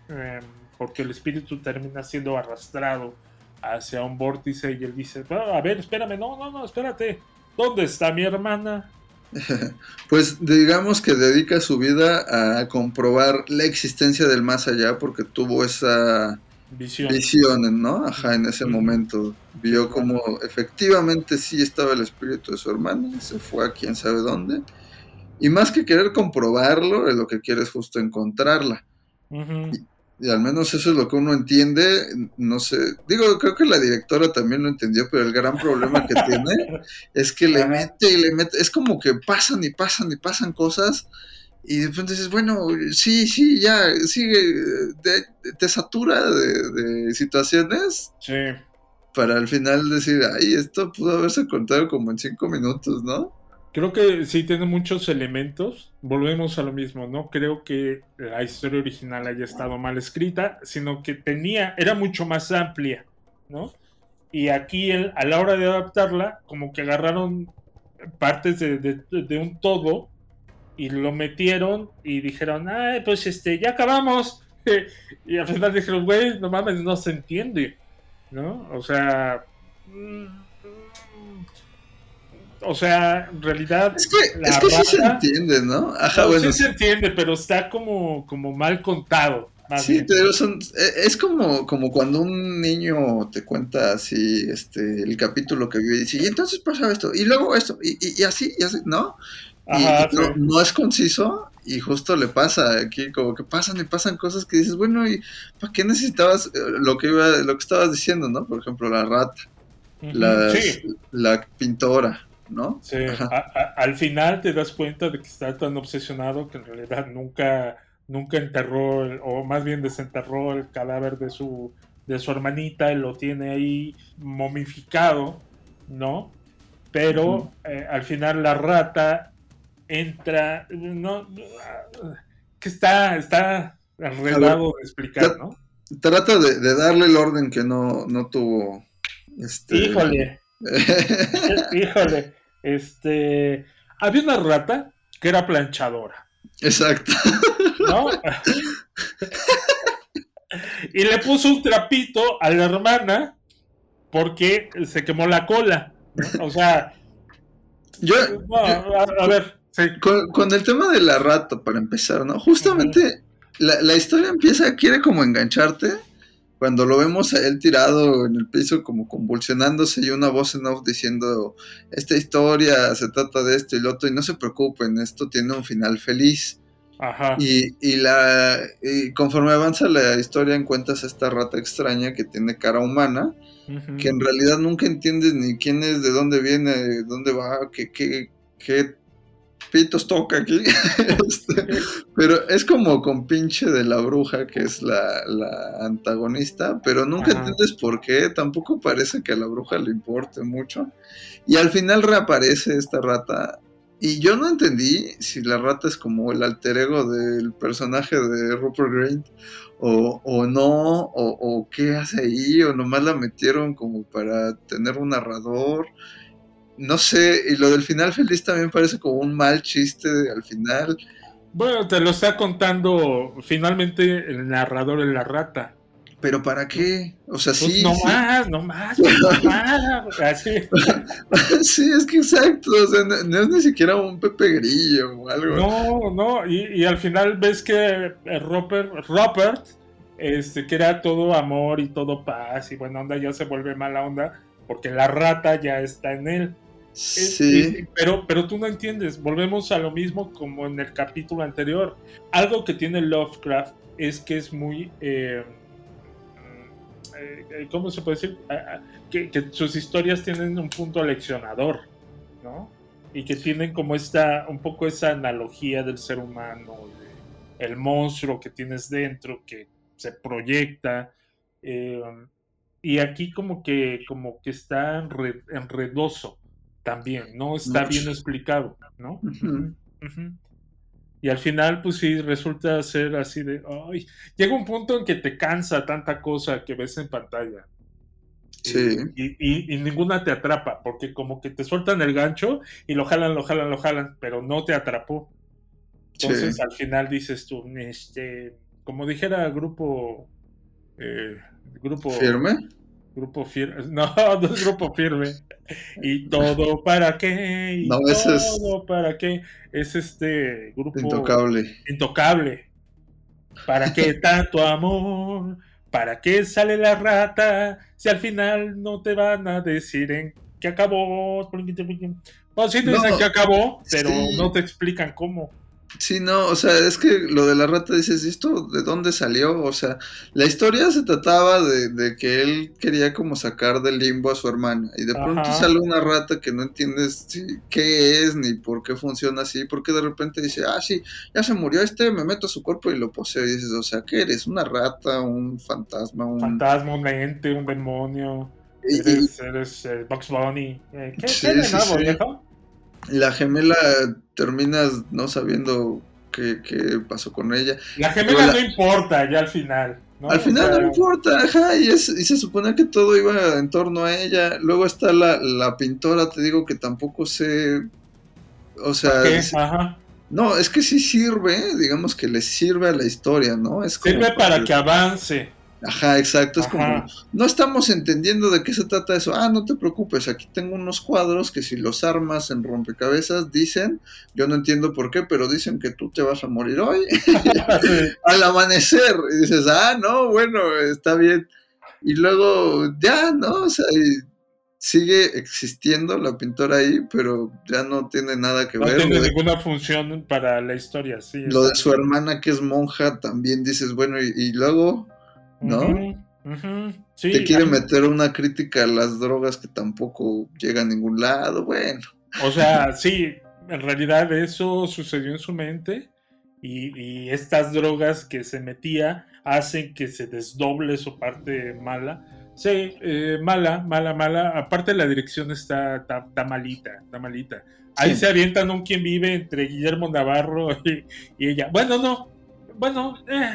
Em, porque el espíritu termina siendo arrastrado hacia un vórtice y él dice, "Ah, a ver, espérame, no, no, no, espérate, ¿dónde está mi hermana? Pues digamos que dedica su vida a comprobar la existencia del más allá porque tuvo esa Visión. visión, ¿no? Ajá, en ese momento vio como efectivamente sí estaba el espíritu de su hermana, y se fue a quién sabe dónde. Y más que querer comprobarlo, lo que quiere es justo encontrarla. Y al menos eso es lo que uno entiende, no sé, digo, creo que la directora también lo entendió, pero el gran problema que tiene es que le mete y le mete, es como que pasan y pasan y pasan cosas y de pronto dices, bueno, sí, sí, ya, sigue, te, te satura de, de situaciones Sí. para al final decir, ay, esto pudo haberse contado como en cinco minutos, ¿no? Creo que sí tiene muchos elementos. Volvemos a lo mismo, ¿no? Creo que la historia original haya estado mal escrita, sino que tenía, era mucho más amplia, ¿no? Y aquí él, a la hora de adaptarla, como que agarraron partes de, de- un todo y lo metieron y dijeron, ay, pues este, ya acabamos. Y al final dijeron, güey, no mames, no se entiende, ¿no? O sea... O sea, en realidad. Es que, la es que sí se entiende, ¿no? Ajá, no, bueno, sí se entiende, pero está como, como mal contado. más Sí, bien. pero son, e- es como, como cuando un niño te cuenta así, este, el capítulo que vio y dice, y entonces pasaba esto, y luego esto, y, y- y así, y así, ¿no? Ajá, y no, no es conciso, y justo le pasa aquí, como que pasan y pasan cosas que dices, bueno, ¿y para qué necesitabas eh, lo que iba, lo que estabas diciendo, ¿no? Por ejemplo, la rata, sí, la pintora, ¿no? sí. Ajá. A- a- al final te das cuenta de que está tan obsesionado que en realidad nunca, nunca enterró, el- o más bien desenterró el cadáver de su, de su hermanita y lo tiene ahí momificado, ¿no? Pero eh, al final la rata entra, no, que está, está enredado de explicar, ¿no? Trata de, de darle el orden que no, no tuvo. Este... Híjole, híjole, este, había una rata que era planchadora, Exacto. ¿no? y le puso un trapito a la hermana porque se quemó la cola, ¿no? o sea, Yo, no, a, a ver, sí, Con, con el tema de la rata, para empezar, ¿no? Justamente la, la historia empieza, quiere como engancharte, cuando lo vemos a él tirado en el piso como convulsionándose y una voz en off diciendo, esta historia se trata de esto y lo otro, y no se preocupen, esto tiene un final feliz. ajá, Y, y la, y conforme avanza la historia encuentras a esta rata extraña que tiene cara humana, que en realidad nunca entiendes ni quién es, de dónde viene, de dónde va, qué, qué, qué pitos toca aquí. Este, pero es como con pinche de la bruja, que es la, la antagonista, pero nunca Ajá. entiendes por qué, tampoco parece que a la bruja le importe mucho. Y al final reaparece esta rata. Y yo no entendí si la rata es como el alter ego del personaje de Rupert Grint o, o no, o, o qué hace ahí, o nomás la metieron como para tener un narrador. No sé, y lo del final feliz también parece como un mal chiste de- al final. Bueno, te lo está contando finalmente el narrador en la rata. Pero ¿para qué? O sea, Pues sí. no sí. más, no más, no más. Así. sí, es que exacto. O sea, no, no es ni siquiera un Pepe Grillo o algo. No, no, y, y al final ves que eh, Robert, Robert este, que era todo amor y todo paz y buena onda, ya se vuelve mala onda porque la rata ya está en él. Es- Sí. y- pero, pero tú no entiendes, volvemos a lo mismo como en el capítulo anterior. Algo que tiene Lovecraft es que es muy... eh, eh, ¿Cómo se puede decir? Ah, ah, Que, que sus historias tienen un punto leccionador, ¿no? Y que tienen como esta, un poco esa analogía del ser humano, de el monstruo que tienes dentro, que se proyecta. eh, y aquí como que, como que está enre- enredoso también, no está Mucho. bien explicado, ¿no? Y al final, pues sí, resulta ser así de, ay, llega un punto en que te cansa tanta cosa que ves en pantalla. Sí. Y, y- y ninguna te atrapa, porque como que te sueltan el gancho y lo jalan, lo jalan, lo jalan, pero no te atrapó. Entonces Sí. al final dices tú, este, como dijera el grupo, eh, grupo ¿Firme? Grupo firme. No, no es grupo firme. ¿Y todo para qué? ¿Y No, ese es- todo para qué? Es este grupo. Intocable. Intocable. ¿Para qué tanto amor? ¿Para qué sale la rata? Si al final no te van a decir en qué acabó. Bueno, sí te dicen No, que acabó, pero sí. no te explican cómo. Sí, no, o sea, es que lo de la rata dices, ¿y esto de dónde salió? O sea, la historia se trataba de, de que él quería como sacar del limbo a su hermana y de pronto sale una rata que no entiendes si- qué es ni por qué funciona así, porque de repente dice, ah, sí, ya se murió este, me meto a su cuerpo y lo poseo y dices, o sea, ¿qué eres? ¿Una rata? ¿Un fantasma? Un... Fantasma, un ente, un demonio. Y- Eres, eres eh, Bugs Bunny. Eh, ¿Qué, Sí, qué de sí, nuevo, sí. viejo? La gemela terminas no sabiendo qué, qué pasó con ella. La gemela la- no importa ya al final. ¿no? Al O final sea, no importa, ajá, y, es- y se supone que todo iba en torno a ella. Luego está la, la pintora, te digo que tampoco sé. O sea, ¿qué? es- Ajá. no, es que sí sirve, digamos que le sirve a la historia, ¿no? Es como Sirve para que avance. Ajá, exacto, es Ajá. como, no estamos entendiendo de qué se trata eso. Ah, no te preocupes, aquí tengo unos cuadros que si los armas en rompecabezas dicen, yo no entiendo por qué, pero dicen que tú te vas a morir hoy al amanecer. Y dices, ah, no, bueno, está bien. Y luego, ya, ¿no? O sea, y sigue existiendo la pintora ahí, pero ya no tiene nada que No ver. tiene Lo de, ninguna función para la historia, sí. lo de su hermana que es monja, también dices, bueno, y, y luego, ¿no? Sí, te quiere meter una crítica a las drogas que tampoco llega a ningún lado. Bueno, O sea, sí, en realidad eso sucedió en su mente y, y estas drogas que se metía hacen que se desdoble su parte mala. Sí, eh, mala, mala, mala. Aparte la dirección está, está, está malita, está malita. Ahí Sí. se avientan un quien vive entre Guillermo Navarro y, y ella. Bueno, no. Bueno, eh,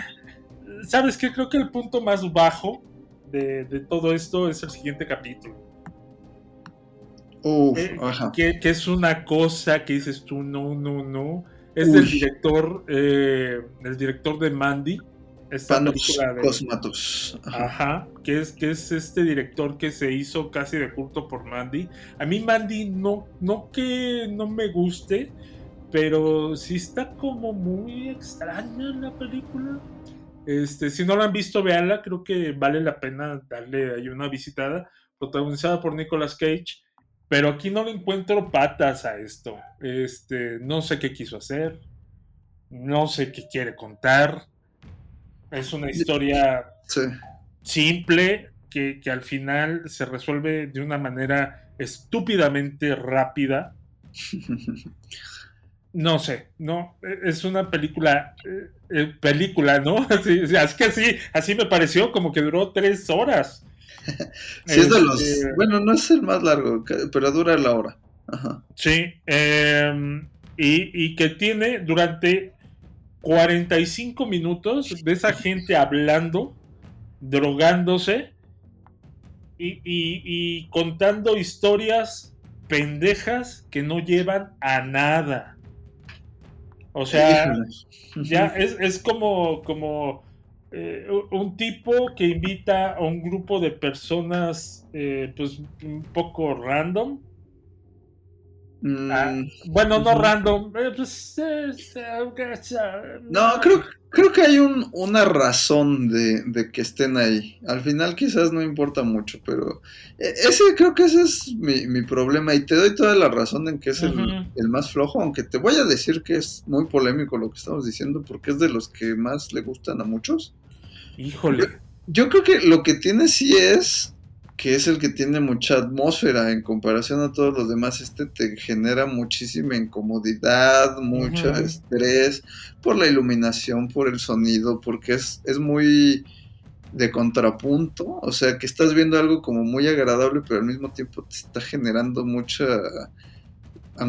¿sabes qué? Creo que el punto más bajo de, de todo esto es el siguiente capítulo. Uf, Eh, ajá. que, que es una cosa que dices tú, no, no, no. Es del Uy. director, eh, el director de Mandy. Esta Panos de- Cosmatos. Ajá. Ajá, que es, que es este director que se hizo casi de culto por Mandy. A mí Mandy no, no que no me guste, pero sí está como muy extraña la película. Este, si no la han visto, véanla, creo que vale la pena darle ahí una visitada. Protagonizada por Nicolas Cage. Pero aquí no le encuentro patas a esto. Este, no sé qué quiso hacer. No sé qué quiere contar. Es una historia Sí. simple que, que al final se resuelve de una manera estúpidamente rápida. No sé, no, e- es una película, eh, eh, película, ¿no? Sí, o sea, es que así, así me pareció, como que duró tres horas. Sí, es de los. Este, Bueno, no es el más largo, pero dura la hora. Ajá. Sí, eh, y, y que tiene durante 45 minutos de esa gente hablando, drogándose y, y- y contando historias pendejas que no llevan a nada. O sea, ya es, es como, como eh, un tipo que invita a un grupo de personas, eh, pues un poco random. Ah, Mm, bueno, no random. eh, pues, eh, No, creo, creo que hay un- una razón de, de que estén ahí. Al final quizás no importa mucho, pero eh, ese creo que ese es mi, mi problema y te doy toda la razón en que es el más flojo, aunque te voy a decir que es muy polémico lo que estamos diciendo porque es de los que más le gustan a muchos. Híjole. Yo creo que lo que tiene sí es que es el que tiene mucha atmósfera en comparación a todos los demás. Este te genera muchísima incomodidad, mucho estrés por la iluminación, por el sonido, porque es, es muy de contrapunto. O sea, que estás viendo algo como muy agradable, pero al mismo tiempo te está generando mucha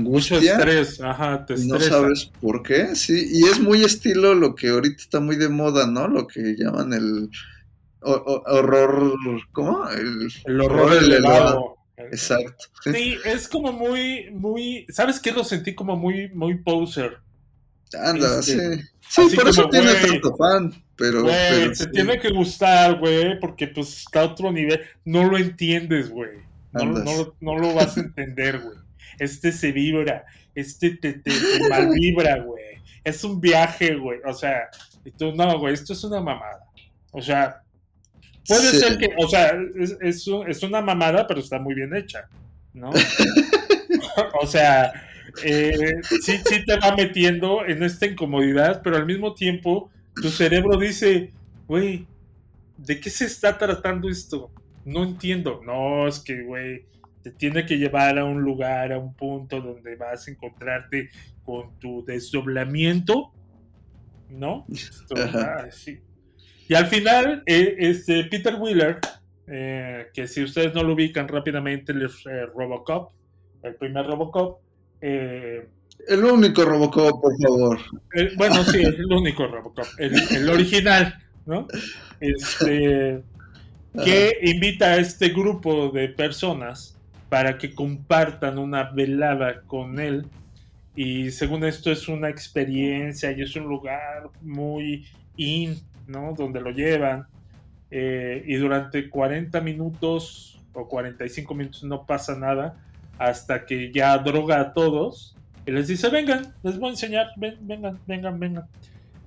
Mucho angustia. estrés, ajá, te y no estresa. sabes por qué, sí, y es muy estilo lo que ahorita está muy de moda, ¿no? Lo que llaman el o- o- horror, ¿cómo? El, El horror elevado. Exacto. Sí, es como muy, muy. ¿Sabes qué? Lo sentí como muy, muy poser. Anda, Este, sí. Sí, así por eso como, tiene güey, tanto fan, pero, sí, tiene que gustar, güey, porque pues está a otro nivel. No lo entiendes, güey. No, no, no lo vas a entender, güey. Este se vibra, este te, te, te malvibra, güey. Es un viaje, güey. O sea, y tú, no, güey, esto es una mamada. O sea, puede Sí. ser que, o sea, es, es, un- es una mamada, pero está muy bien hecha, ¿no? o sea, eh, sí, sí te va metiendo en esta incomodidad, pero al mismo tiempo tu cerebro dice, güey, ¿de qué se está tratando esto? No entiendo. No, es que, güey, te tiene que llevar a un lugar, a un punto donde vas a encontrarte con tu desdoblamiento, ¿no? Esto, ah, sí. Y al final, eh, este Peter Wheeler, eh, que si ustedes no lo ubican rápidamente, es eh, Robocop, el primer Robocop. eh, El único Robocop, por favor. el- bueno, sí, es el único Robocop, el, el original, ¿no? Este, que invita a este grupo de personas para que compartan una velada con él. Y según esto es una experiencia y es un lugar muy in, ¿no? Donde lo llevan. eh, y durante 40 minutos o 45 minutos no pasa nada hasta que ya droga a todos y les dice, vengan, les voy a enseñar, ven, vengan, vengan, vengan.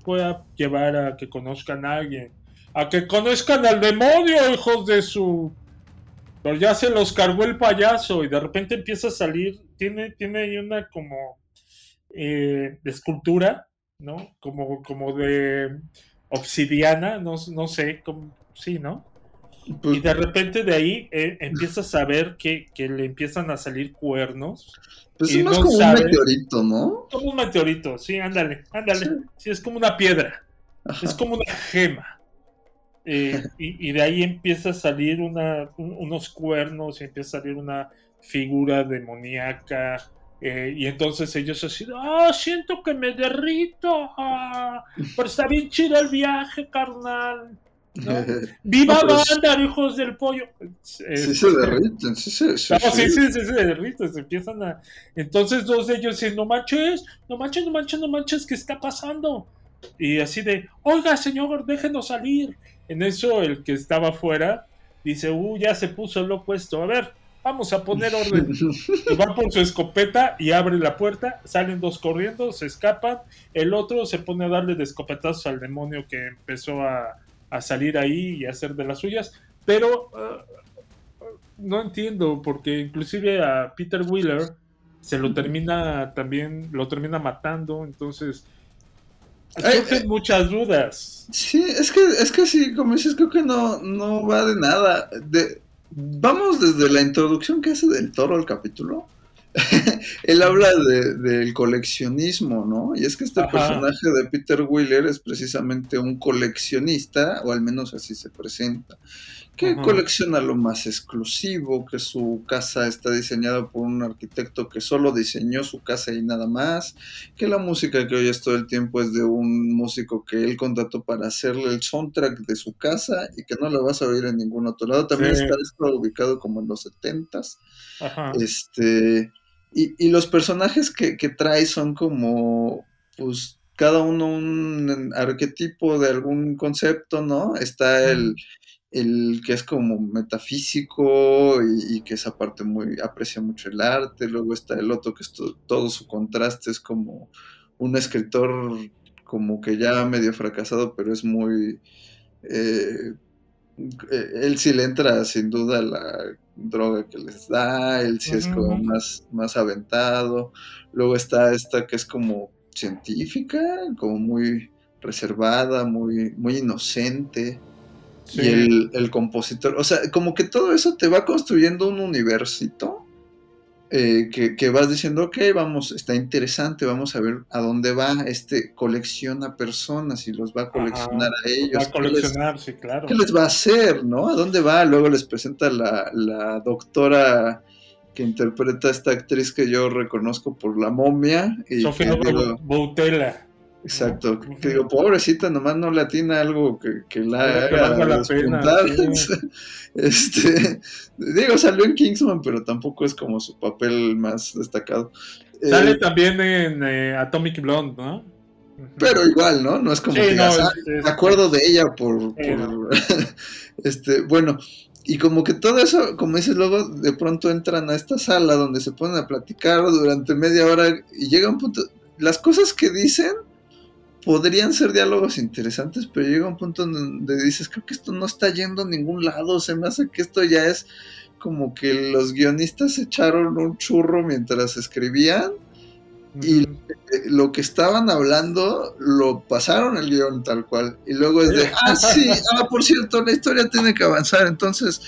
Voy a llevar a que conozcan a alguien. A que conozcan al demonio, hijos de su... Pero ya se los cargó el payaso y de repente empieza a salir, tiene, tiene ahí una como eh, escultura, ¿no? Como, como de obsidiana, no, no sé, como, sí, ¿no? Pues, Y de repente de ahí eh, empiezas a ver que, que le empiezan a salir cuernos. pues y es más no como sabe- un meteorito, ¿no? Como un meteorito, sí, ándale, ándale. Sí. Sí, es como una piedra, Ajá. es como una gema. Eh, y, y de ahí empieza a salir una, un- unos cuernos y empieza a salir una figura demoníaca. Eh, y entonces ellos así, ah, siento que me derrito, ah, pero está bien chido el viaje, carnal. ¿no? ¡Viva No, sí- banda, hijos del pollo! Sí Este, se derriten, sí se... sí, no, sí, sí. sí, sí, se derriten, se empiezan a... Entonces dos de ellos dicen, no manches, no manches, no manches, no manches, ¿qué está pasando? Y así de, oiga, señor, déjenos salir. En eso el que estaba afuera dice, uh, ya se puso loco esto, a ver, vamos a poner orden. Y va por su escopeta y abre la puerta, salen dos corriendo, se escapan, el otro se pone a darle de escopetazos al demonio que empezó a, a salir ahí y a hacer de las suyas, pero uh, no entiendo, porque inclusive a Peter Wheeler se lo termina también, lo termina matando, entonces surgen eh. muchas dudas. Sí, es que, es que sí, como dices, creo que no, no va de nada. De, vamos desde la introducción que hace del toro al capítulo. Él habla de- del coleccionismo, ¿no? Y es que este Ajá. personaje de Peter Wheeler es precisamente un coleccionista, o al menos así se presenta, que Ajá. colecciona lo más exclusivo, que su casa está diseñada por un arquitecto que solo diseñó su casa y nada más, que la música que oyes todo el tiempo es de un músico que él contrató para hacerle el soundtrack de su casa y que no lo vas a oír en ningún otro lado. También Sí. está esto ubicado como en los setentas. Ajá. Este, y, y los personajes que, que trae son como, pues, cada uno un arquetipo de algún concepto, ¿no? Está el, el que es como metafísico y, que esa parte muy aprecia mucho el arte, luego está el otro que es todo su contraste es como un escritor como que ya medio fracasado, pero es muy... Eh, eh, él sí le entra sin duda la droga que les da, él sí es como más, más aventado, luego está esta que es como científica, como muy reservada, muy, muy inocente, y el, el, compositor, o sea, como que todo eso te va construyendo un universito eh, que, vas diciendo, ok, vamos, está interesante, vamos a ver a dónde va, este colecciona personas y los va a coleccionar a ellos. Va a coleccionar, sí, claro. ¿Qué les va a hacer, no? ¿A dónde va? Luego les presenta la, la doctora que interpreta a esta actriz que yo reconozco por la momia. Y Sofía Boutella. Exacto, que digo, pobrecita, nomás no le atina algo que, que la haga la pena, este, digo, salió en Kingsman, pero tampoco es como su papel más destacado. Sale eh, también en eh, Atomic Blonde, ¿no? Pero igual, ¿no? No es como que ah, me acuerdo de ella por, por este, bueno, y como que todo eso, como dices, luego de pronto entran a esta sala donde se ponen a platicar durante media hora y llega un punto, las cosas que dicen podrían ser diálogos interesantes, pero llega un punto donde dices, creo que esto no está yendo a ningún lado, se me hace que esto ya es como que los guionistas echaron un churro mientras escribían y lo que estaban hablando lo pasaron el guion tal cual y luego es de, ah sí, ah por cierto, la historia tiene que avanzar, entonces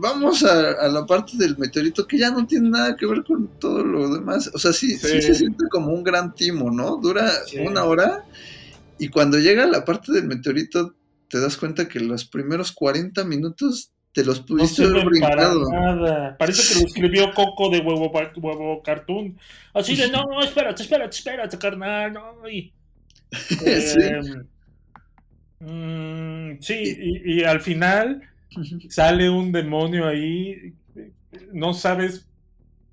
vamos a, la parte del meteorito que ya no tiene nada que ver con todo lo demás, o sea, sí, sí, se siente como un gran timo, ¿no? Dura una hora y cuando llega la parte del meteorito, te das cuenta que los primeros 40 minutos te los pudiste haber brincado. nada. Parece que lo escribió Coco de huevo, huevo cartoon. Así de, no, espérate, espérate, espérate, carnal. No. Y, sí. Em, mm, sí, y, y, al final sale un demonio ahí. No sabes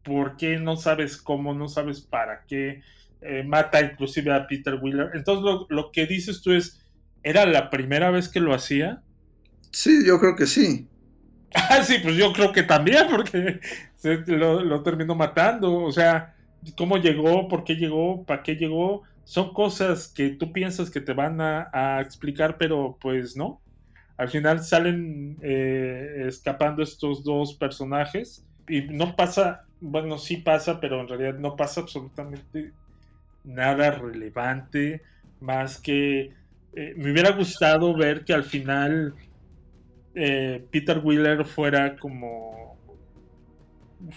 por qué, no sabes cómo, no sabes para qué. Eh, mata inclusive a Peter Wheeler. Entonces lo, que dices tú es, ¿era la primera vez que lo hacía? Sí, yo creo que sí. Ah, sí, pues yo creo que también, porque lo, terminó matando. O sea, ¿cómo llegó? ¿Por qué llegó? ¿Para qué llegó? Son cosas que tú piensas que te van a, explicar, pero pues no. Al final salen eh, escapando estos dos personajes y no pasa, bueno, sí pasa, pero en realidad no pasa absolutamente nada relevante, más que eh, me hubiera gustado ver que al final eh, Peter Wheeler fuera como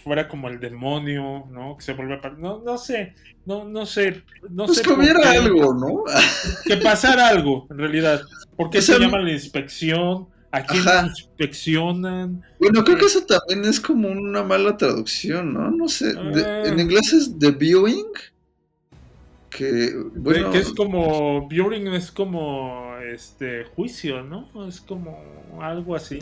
fuera como el demonio, ¿no? Que se vuelve a... No, no sé, no, no sé, no pues sé. que hubiera algo, ¿no? que pasara algo, en realidad. porque se llama la inspección? ¿A quién inspeccionan? Bueno, creo que eso también es como una mala traducción, ¿no? No sé. en ah. inglés es The Viewing que bueno que es como viewing es como este juicio no es como algo así.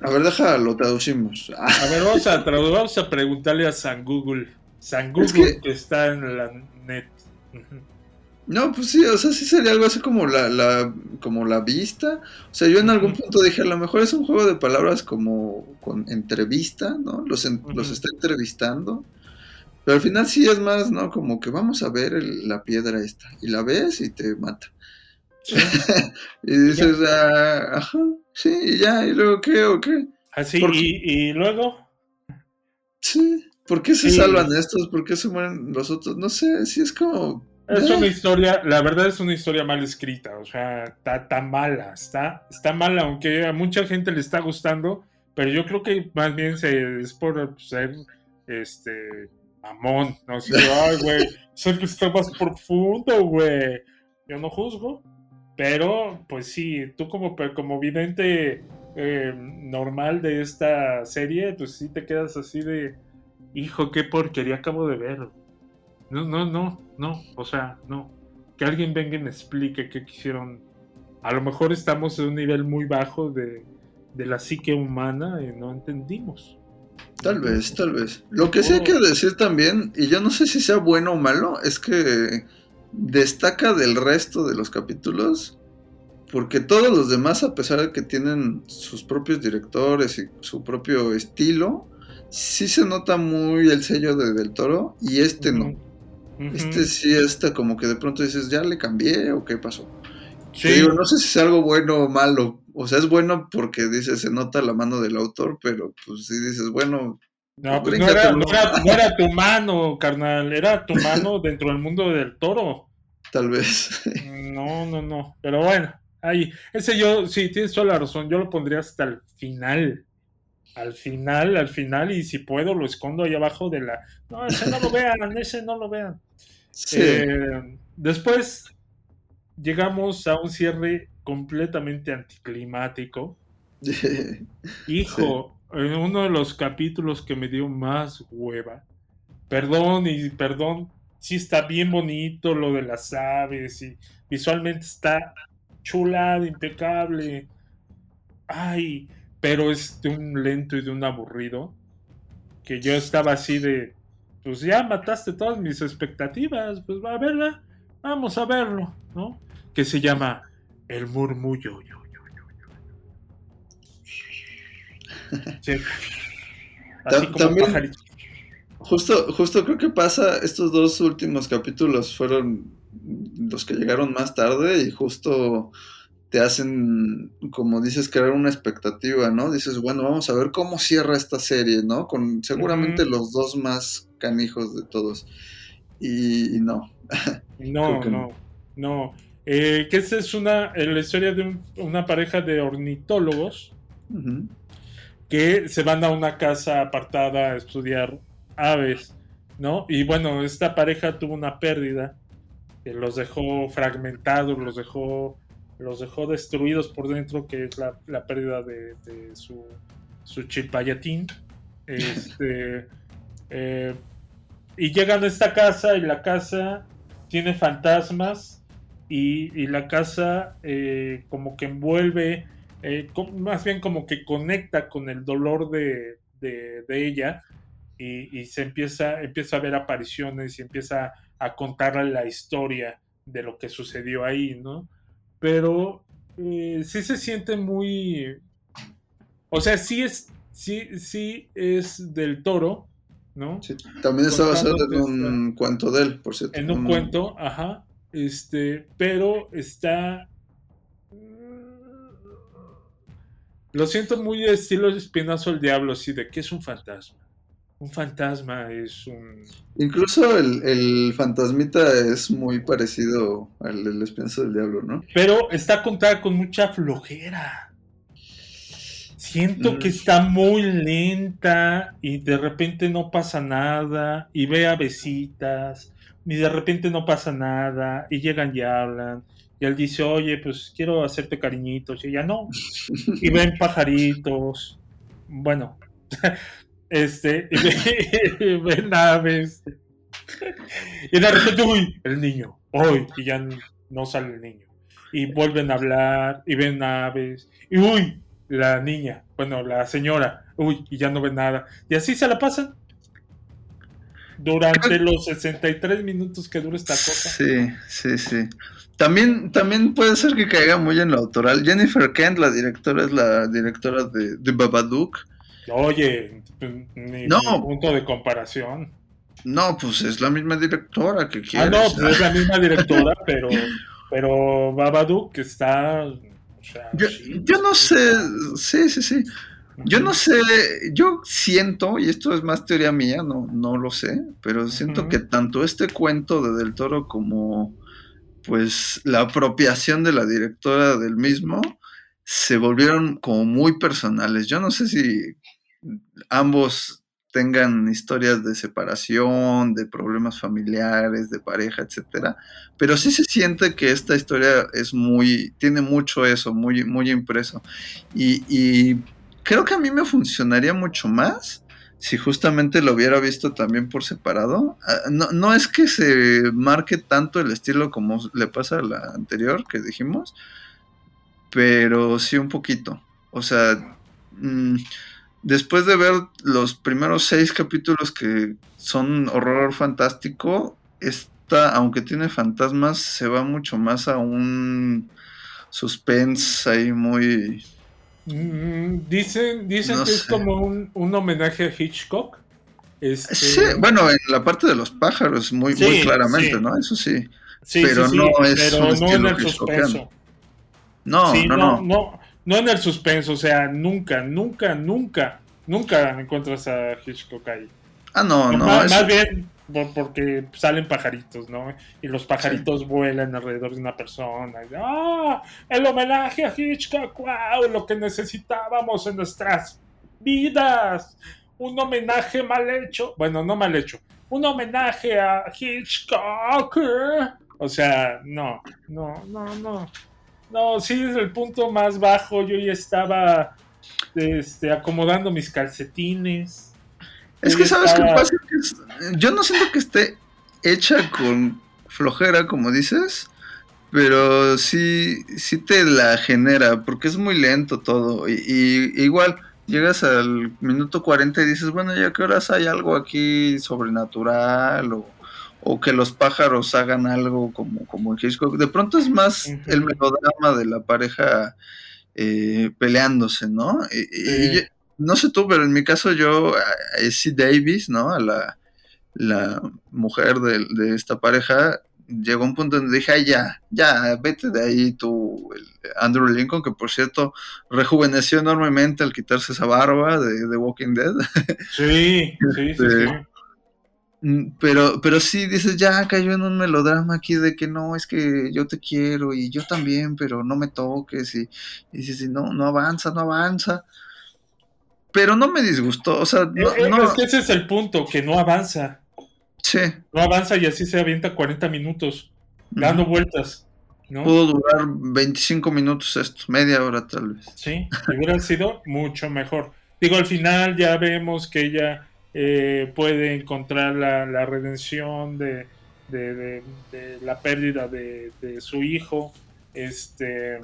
A ver deja lo traducimos. A ver vamos a vamos a preguntarle a San Google. San Google que... está en la net. No pues sí o sea sí sería algo así como la, la como la vista. O sea yo en algún punto dije a lo mejor es un juego de palabras como con entrevista no los, los está entrevistando pero al final sí es más, ¿no? Como que vamos a ver la piedra esta. Y la ves y te mata. y dices, ah, ajá, sí, y ya, y luego qué o qué. Así, y, y, luego. Sí, ¿por qué se salvan estos? ¿Por qué se mueren los otros? No sé, sí es como. Es una historia, la verdad es una historia mal escrita, o sea, está tan mala, está, está mala, aunque a mucha gente le está gustando, pero yo creo que más bien se, es por ser este mamón, no sé, ay, güey, sé que está más profundo, güey. Yo no juzgo, pero pues sí, tú como, como vidente eh, normal de esta serie, pues sí te quedas así de, hijo, qué porquería acabo de ver. No, no, no, no, o sea, no. Que alguien venga y me explique qué quisieron. A lo mejor estamos en un nivel muy bajo de, de la psique humana y no entendimos. Tal vez, tal vez. Lo que sí hay que oh. decir también, y yo no sé si sea bueno o malo, es que destaca del resto de los capítulos porque todos los demás, a pesar de que tienen sus propios directores y su propio estilo, sí se nota muy el sello de Del Toro y este no. Este sí está como que de pronto dices, ya le cambié o qué pasó. Digo, no sé si es algo bueno o malo. O sea, es bueno porque dice, se nota la mano del autor, pero pues sí dices, bueno. No, pues no era, no era tu mano, carnal, era tu mano dentro del mundo del toro. Tal vez. No, no, no. Pero bueno, Ahí, ese yo, sí, tienes toda la razón, yo lo pondría hasta el final. Al final, al final, y si puedo lo escondo ahí abajo de la... No, ese no lo vean, ese no lo vean. Eh, después llegamos a un cierre completamente anticlimático. Hijo, en uno de los capítulos que me dio más hueva. Perdón y perdón, sí está bien bonito lo de las aves y visualmente está chulada, impecable. Ay, pero es de un lento y de un aburrido. Que yo estaba así de, pues ya mataste todas mis expectativas, pues va a verla, vamos a verlo, ¿no? Que se llama El murmullo. Así como justo, justo creo que pasa, estos dos últimos capítulos fueron los que llegaron más tarde y justo te hacen, como dices, crear una expectativa, ¿no? Dices, bueno, vamos a ver cómo cierra esta serie, ¿no? Con seguramente los dos más canijos de todos. Y, no. No, no, no. Eh, que esta es una, la historia de una pareja de ornitólogos que se van a una casa apartada a estudiar aves, ¿no? Y bueno, esta pareja tuvo una pérdida los dejó fragmentados, los dejó, los dejó destruidos por dentro, que es la, pérdida de, su, su chilpayatín. Este, eh, y llegan a esta casa y la casa tiene fantasmas y, la casa eh, como que envuelve, eh, más bien como que conecta con el dolor de, ella y, y, se empieza, empieza a ver apariciones y empieza a contarle la historia de lo que sucedió ahí, ¿no? Pero eh, sí se siente muy... O sea, sí es, sí, sí es del toro, ¿no? también está basado en un cuento de él, por cierto. En un cuento, ajá. Este, pero está... Lo siento muy estilo espinazo el diablo, así de que es un fantasma un fantasma es un... Incluso el, fantasmita es muy parecido al del espinazo del diablo, ¿no? Pero está contada con mucha flojera. Siento que mm. está muy lenta y de repente no pasa nada y ve a besitas y de repente no pasa nada y llegan y hablan y él dice, oye, pues quiero hacerte cariñitos y ella no. Y ven pajaritos. Bueno, este, y ven aves. Y de repente, uy, el niño, hoy, y ya no sale el niño. Y vuelven a hablar, y ven aves, y uy, la niña, bueno, la señora, uy, y ya no ven nada. Y así se la pasan durante los 63 minutos que dura esta cosa. Sí, sí, sí. También, también puede ser que caiga muy en lo autoral. Jennifer Kent, la directora, es la directora de, de Babadook. Oye, ni, no. punto de comparación. No, pues es la misma directora que quiere. Ah, no, pues es la misma directora, pero, pero Babadook está. yo, no sé, sí, sí, sí. Yo no sé, yo siento, y esto es más teoría mía, no, no lo sé, pero siento que tanto este cuento de Del Toro como pues la apropiación de la directora del mismo se volvieron como muy personales. Yo no sé si ambos tengan historias de separación, de problemas familiares, de pareja, etcétera, pero sí se siente que esta historia es muy, tiene mucho eso, muy, muy impreso. Y, creo que a mí me funcionaría mucho más si justamente lo hubiera visto también por separado. Ah, no, no es que se marque tanto el estilo como le pasa a la anterior que dijimos, pero sí un poquito. O sea, mm, después de ver los primeros seis capítulos que son horror fantástico, es gusta, aunque tiene fantasmas, se va mucho más a un suspense ahí muy... Mm, dicen dicen No que es como un, un homenaje a Hitchcock. Este, Sí, bueno, en la parte de los pájaros, muy, Sí, muy claramente, sí. ¿no? Eso sí. sí, pero sí, sí, no es pero un no en el hitchcockiano. suspenso. No, Sí, no, no, no. en el suspenso, o sea, nunca, nunca, nunca, nunca encuentras a Hitchcock ahí. Ah, no, no. más, bien porque salen pajaritos, ¿no? Y los pajaritos vuelan alrededor de una persona. ¡Ah! El homenaje a Hitchcock, wow, lo que necesitábamos en nuestras vidas. Un homenaje mal hecho. Bueno, no mal hecho. Un homenaje a Hitchcock. O sea, no, no, no, no. No, sí, desde el punto más bajo yo ya estaba este, acomodando mis calcetines. Es que sabes qué pasa, yo no siento que esté hecha con flojera, como dices, pero sí, sí te la genera, porque es muy lento todo. Y, y igual llegas al minuto 40 y dices, bueno, ya que horas hay algo aquí sobrenatural o, o que los pájaros hagan algo como, como en Hitchcock. De pronto es más el melodrama de la pareja eh, peleándose, ¿no? Y- yo- no sé tú, pero en mi caso yo, a C. Davis, ¿no? A la, la mujer de, de esta pareja, llegó un punto donde dije, ay, ya, ya, vete de ahí tú, Andrew Lincoln, que por cierto rejuveneció enormemente al quitarse esa barba de, de Walking Dead. Sí, sí, sí, Este, sí. Mm, Pero, pero sí dices, ya cayó en un melodrama aquí de que no, es que yo te quiero y yo también, pero no me toques y, y dices, no, no avanza, no avanza. Pero no me disgustó, o sea, no, no- Es que ese es el punto, que no avanza. sí, No avanza y así se avienta 40 minutos, dando vueltas. ¿no? pudo durar 25 minutos esto, media hora tal vez. Sí, hubiera sido mucho mejor. Digo, al final ya vemos que ella eh, puede encontrar la, la redención de, de- de- de la pérdida de, de su hijo, este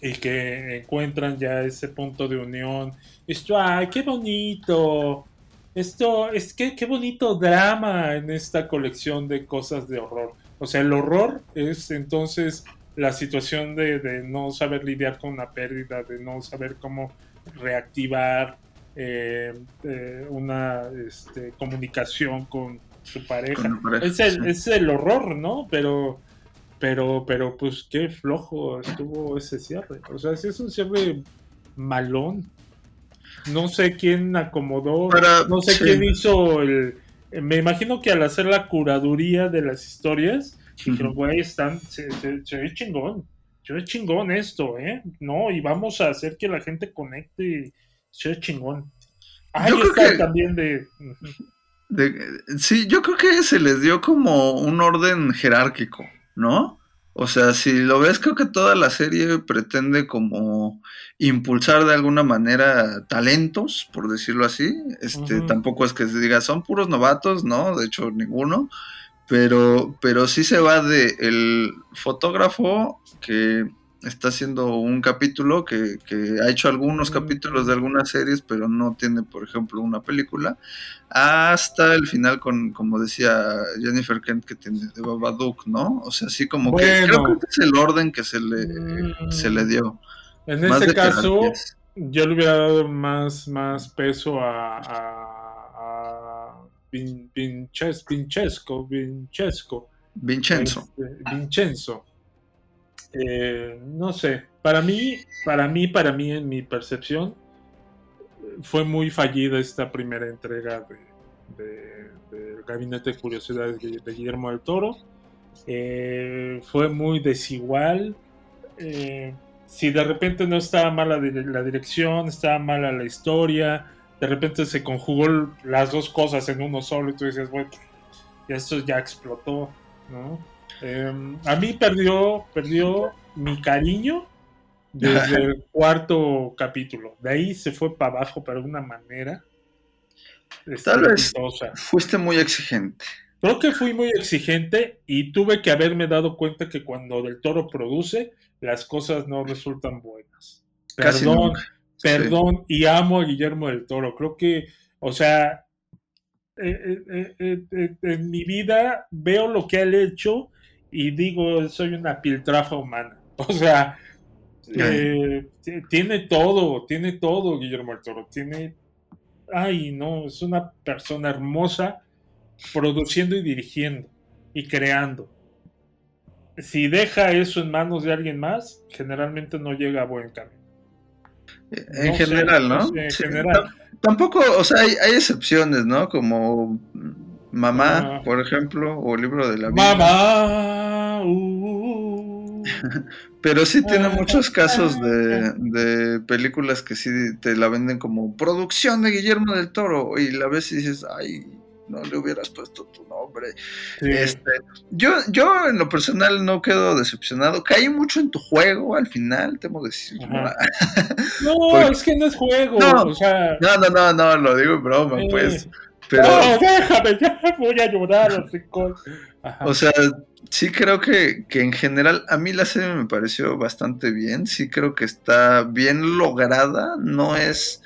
y que encuentran ya ese punto de unión. Esto, ay, qué bonito. Esto, es que qué bonito drama en esta colección de cosas de horror. O sea, el horror es entonces la situación de, de no saber lidiar con la pérdida, de no saber cómo reactivar eh, eh, una este, comunicación con su pareja. Con la pareja, es, el, sí. es el horror, ¿no? Pero, pero, pero, pues qué flojo estuvo ese cierre. O sea, sí es un cierre malón. No sé quién acomodó, Para- no sé sí. quién hizo el... Me imagino que al hacer la curaduría de las historias, dijeron, Ujú. güey, están, se, se- se ve chingón, se ve chingón esto, ¿eh? No, y vamos a hacer que la gente conecte, se ve chingón. Ah, Yo y creo está que- también. De- sí, yo creo que se les dio como un orden jerárquico, ¿no? O sea, si lo ves, creo que toda la serie pretende como impulsar de alguna manera talentos, por decirlo así. Este, tampoco es que se diga, son puros novatos, ¿no? De hecho, ninguno. Pero, pero sí se va de el fotógrafo que está haciendo un capítulo, que, que ha hecho algunos capítulos de algunas series, pero no tiene, por ejemplo, una película hasta el final con, como decía Jennifer Kent, que tiene de Babadook, ¿no? O sea, así como que creo que es el orden que se le, Mm. se le dio. En Más este caso, jerarquías. yo le hubiera dado más, más peso a, a, a Vin- Vinches- Vinchesco, Vinchesco, Vincenzo. este, Vincenzo. Eh, no sé, para mí, para mí, para mí, en mi percepción, fue muy fallida esta primera entrega de, Gabinete de Curiosidades de, Guillermo del Toro. Eh, fue muy desigual. Eh, si de repente no estaba mala la dirección, estaba mala la historia, de repente se conjugó las dos cosas en uno solo y tú dices, bueno, esto ya explotó, ¿no? Eh, a mí perdió, perdió mi cariño desde el cuarto capítulo. De ahí se fue para abajo, pero de una manera Tal vez fuiste muy exigente. Creo que fui muy exigente y tuve que haberme dado cuenta que cuando Del Toro produce, las cosas no resultan buenas. Casi Perdón, nunca. Sí. perdón, y amo a Guillermo del Toro. Creo que, o sea, eh, eh, eh, en mi vida veo lo que él ha hecho y digo, soy una piltrafa humana. O sea, eh, tiene todo, tiene todo Guillermo del Toro. Tiene, ay, no, es una persona hermosa produciendo y dirigiendo y creando. Si deja eso en manos de alguien más, generalmente no llega a buen camino. En No general, ¿no? en Sí, general. tam- Tampoco, o sea, hay, hay excepciones, ¿no? Como Mamá, Ah. por ejemplo, o Libro de la Vida. Mamá. uh, Pero sí tiene Ah, muchos casos de, ah. de películas que sí te la venden como producción de Guillermo del Toro y la ves y dices, ay, no le hubieras puesto tu nombre. sí. Este, yo, yo en lo personal no quedo decepcionado. Caí mucho en tu juego al final, temo decirlo. Ajá. No, Porque- es que no es juego. No. o sea. No, no, no, no, lo digo en broma, eh, pues. Pero, No, déjame, ya voy a llorar. así con- o sea, sí creo que, que en general a mí la serie me pareció bastante bien. Sí creo que está bien lograda. No es,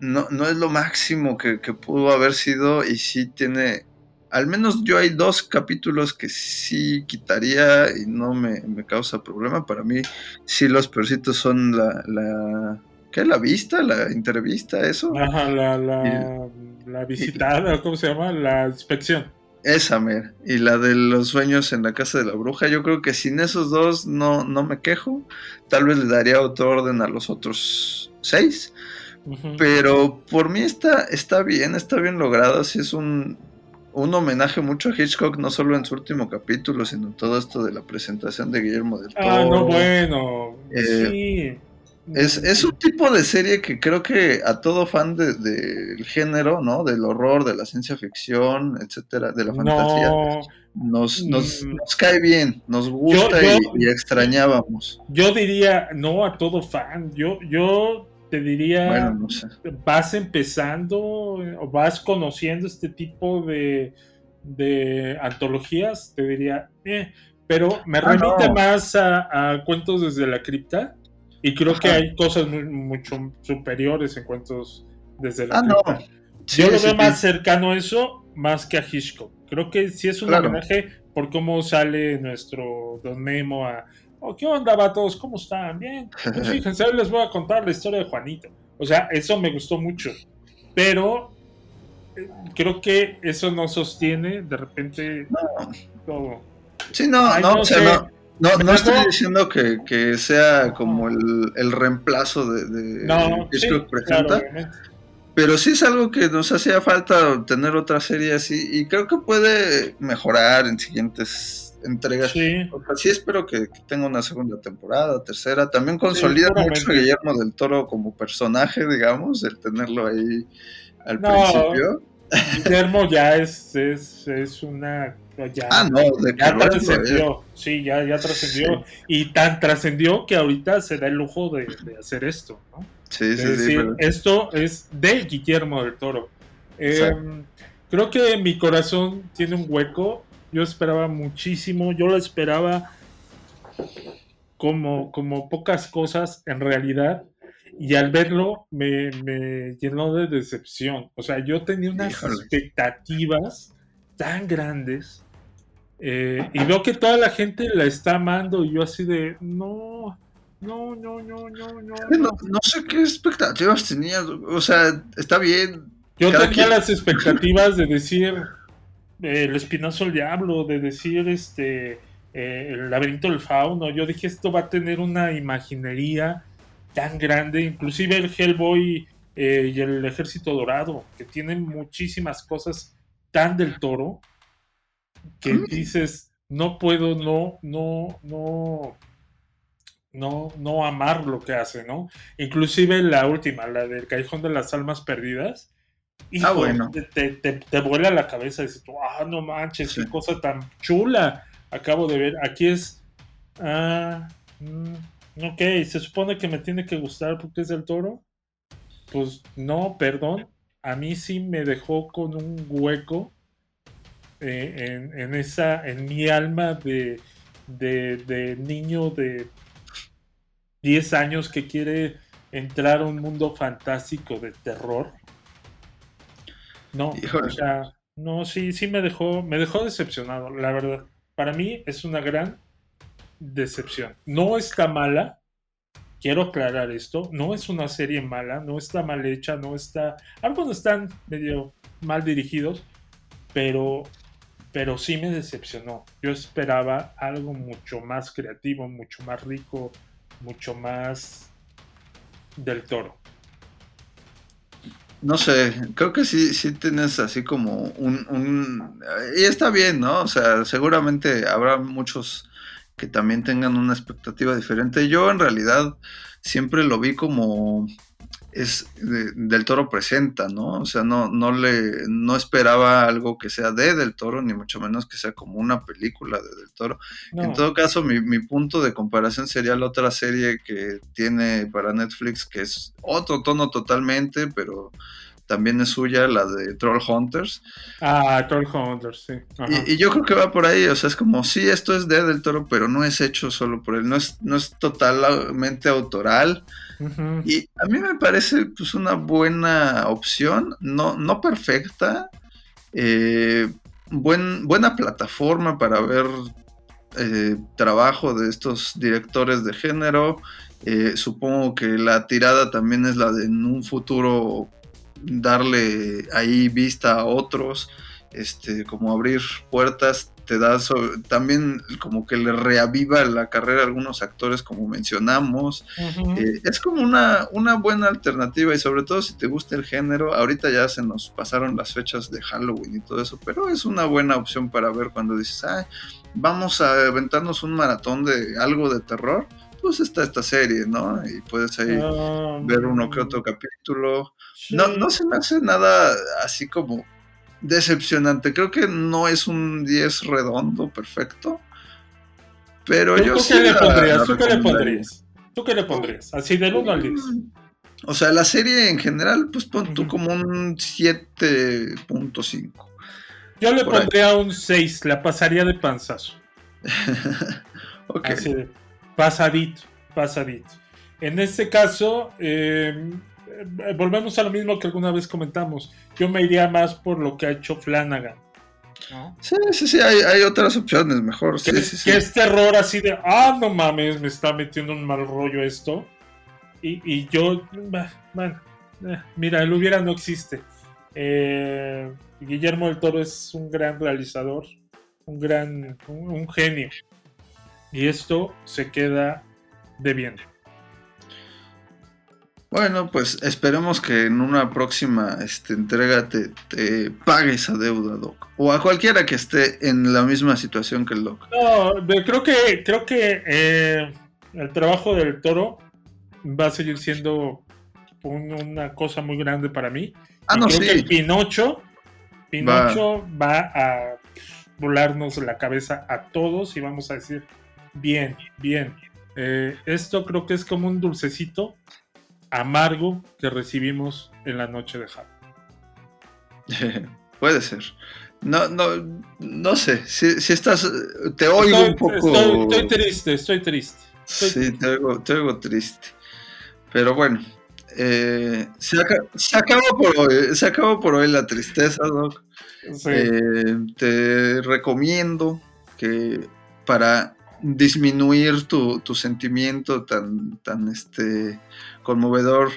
no, no es lo máximo que, que pudo haber sido y sí tiene... Al menos yo hay dos capítulos que sí quitaría y no me, me causa problema. Para mí, sí, los peorcitos son la, la ¿qué? La vista, la entrevista, eso. Ajá, la, la, la visitada, ¿cómo se llama? La inspección. Esa, mer. Y la de los sueños en la casa de la bruja. Yo creo que sin esos dos no, no me quejo. Tal vez le daría otro orden a los otros seis. Pero por mí está, está bien, está bien logrado. Sí es un, un homenaje mucho a Hitchcock, no solo en su último capítulo, sino todo esto de la presentación de Guillermo del Toro. Ah, no, bueno. Eh, sí. Es, es un tipo de serie que creo que a todo fan de- del género, ¿no? Del horror, de la ciencia ficción, etcétera, de la fantasía, No, nos, nos, Mm. nos cae bien, nos gusta yo- y, y extrañábamos. yo diría no a todo fan. Yo, yo te diría, Bueno, no sé. vas empezando o vas conociendo este tipo de, de antologías, te diría, eh, pero me Ah, remite no. más a, a cuentos desde la cripta y creo que hay cosas muy- mucho superiores en cuentos desde la Ah, no. Sí, Yo lo veo sí. más cercano a eso, más que a Hitchcock. Creo que sí es un Claro. homenaje por cómo sale nuestro Don Memo a. Oh, ¿Qué onda, vatos? ¿Cómo están? Bien. Pues fíjense, hoy les voy a contar la historia de Juanito. O sea, eso me gustó mucho. Pero eh, creo que eso no sostiene de repente todo. Sí, no, no, no o sea, sé. no, no, no estoy diciendo que, que sea como el, el reemplazo de, de No, sí, Hitchcock claro, presenta, pero sí es algo que nos hacía falta tener otra serie así y creo que puede mejorar en siguientes entregas. Sí. O sea, sí espero que, que tenga una segunda temporada, tercera. También consolida mucho a Guillermo del Toro como personaje, digamos, el tenerlo ahí al No, principio. Guillermo ya es, es, es una. Ya, Ah, no, ya es, trascendió. Sí, ya, ya trascendió. Y tan trascendió que ahorita se da el lujo de, de hacer esto, ¿no? Sí, De sí, sí. decir, pero- esto es de Guillermo del Toro. Eh, Exacto. creo que mi corazón tiene un hueco. Yo esperaba muchísimo. Yo lo esperaba como, como pocas cosas en realidad. Y al verlo me, me llenó de decepción. O sea, yo tenía unas Híjole. expectativas tan grandes. eh, y veo que toda la gente la está amando. Y yo así de, no, no, no, no, no, no. no, no sé qué expectativas tenías. O sea, está bien. Yo tenía quien- las expectativas de decir eh, el espinazo del diablo, de decir este eh, el laberinto del fauno. Yo dije esto va a tener una imaginería tan grande, inclusive el Hellboy eh, y el Ejército Dorado, que tienen muchísimas cosas tan del toro que dices no puedo no no no no no amar lo que hace, ¿no? Inclusive la última, la del Callejón de las Almas Perdidas. hijo, Ah, bueno. te, te, te- te vuela la cabeza y dices, ah, no manches, Sí. qué cosa tan chula acabo de ver. Aquí es, ah, mm, ok, se supone que me tiene que gustar porque es del toro. Pues no, perdón, a mí sí me dejó con un hueco eh, en, en esa, en mi alma de, de, de niño de 10 años que quiere entrar a un mundo fantástico de terror. No, Híjole. o sea, no, sí, sí me dejó, me dejó decepcionado, la verdad. Para mí es una gran decepción. No está mala, quiero aclarar esto, no es una serie mala, no está mal hecha, no está... Algunos están medio mal dirigidos, pero, pero sí me decepcionó. Yo esperaba algo mucho más creativo, mucho más rico, mucho más del toro. No sé, creo que sí, sí tienes así como un, un... Y está bien, ¿no? O sea, seguramente habrá muchos que también tengan una expectativa diferente. Yo en realidad siempre lo vi como es de- del toro presenta, ¿no? O sea, no, no le, no esperaba algo que sea de del toro, ni mucho menos que sea como una película de del toro. No. En todo caso, mi, mi punto de comparación sería la otra serie que tiene para Netflix, que es otro tono totalmente, pero también es suya, la de Troll Hunters. Ah, Troll Hunters, sí. Y, y yo creo que va por ahí, o sea, es como, sí, esto es de Del Toro, pero no es hecho solo por él, no es, no es totalmente autoral. Y a mí me parece pues una buena opción, no, no perfecta, eh, buen, buena plataforma para ver eh, trabajo de estos directores de género. Eh, supongo que la tirada también es la de en un futuro darle ahí vista a otros, este, como abrir puertas, te da también como que le reaviva la carrera a algunos actores como mencionamos. Eh, es como una, una buena alternativa y sobre todo si te gusta el género, ahorita ya se nos pasaron las fechas de Halloween y todo eso, pero es una buena opción para ver cuando dices, "Ay, vamos a aventarnos un maratón de algo de terror, pues está esta serie, ¿no? Y puedes ahí Ah, ver uno que otro capítulo. Sí. No, no se me hace nada así como decepcionante, creo que no es un 10 redondo perfecto, pero ¿Tú, yo tú sí qué le pondrías? la ¿Tú qué le pondrías? ¿Tú qué le pondrías? Así del 1 al 10. O sea, la serie en general, pues pon tú como un 7.5. Yo le ahí. pondría un 6, la pasaría de panzazo. ok. Así de pasadito, pasadito. En este caso, eh, volvemos a lo mismo que alguna vez comentamos. Yo me iría más por lo que ha hecho Flanagan. ¿no? Sí, sí, sí, hay, hay otras opciones mejor. Que, Sí, es, sí, sí. que es terror así de, ah, no mames, me está metiendo un mal rollo esto. Y, y yo, bah, bueno, eh, mira, el hubiera no existe. Eh, Guillermo del Toro es un gran realizador, un gran, un, un genio. Y esto se queda debiendo. Bueno, pues esperemos que en una próxima este, entrega te, te pague esa deuda, Doc. O a cualquiera que esté en la misma situación que el Doc. No, creo que, creo que eh, el trabajo del toro va a seguir siendo un- una cosa muy grande para mí. Ah, Y no, creo sí. que el Pinocho, Pinocho va. a volarnos la cabeza a todos y vamos a decir, bien, bien. Eh, esto creo que es como un dulcecito amargo que recibimos en la noche de Halloween. Puede ser. No, no, no sé. Si, si estás. Te oigo Estoy, un poco. estoy- estoy triste, estoy triste. Estoy Sí, te oigo, te oigo triste. Pero bueno, eh, se, aca- se acabó por hoy, se acabó por hoy la tristeza, Doc. Sí. Eh, te recomiendo que para disminuir tu, tu sentimiento tan, tan este, conmovedor,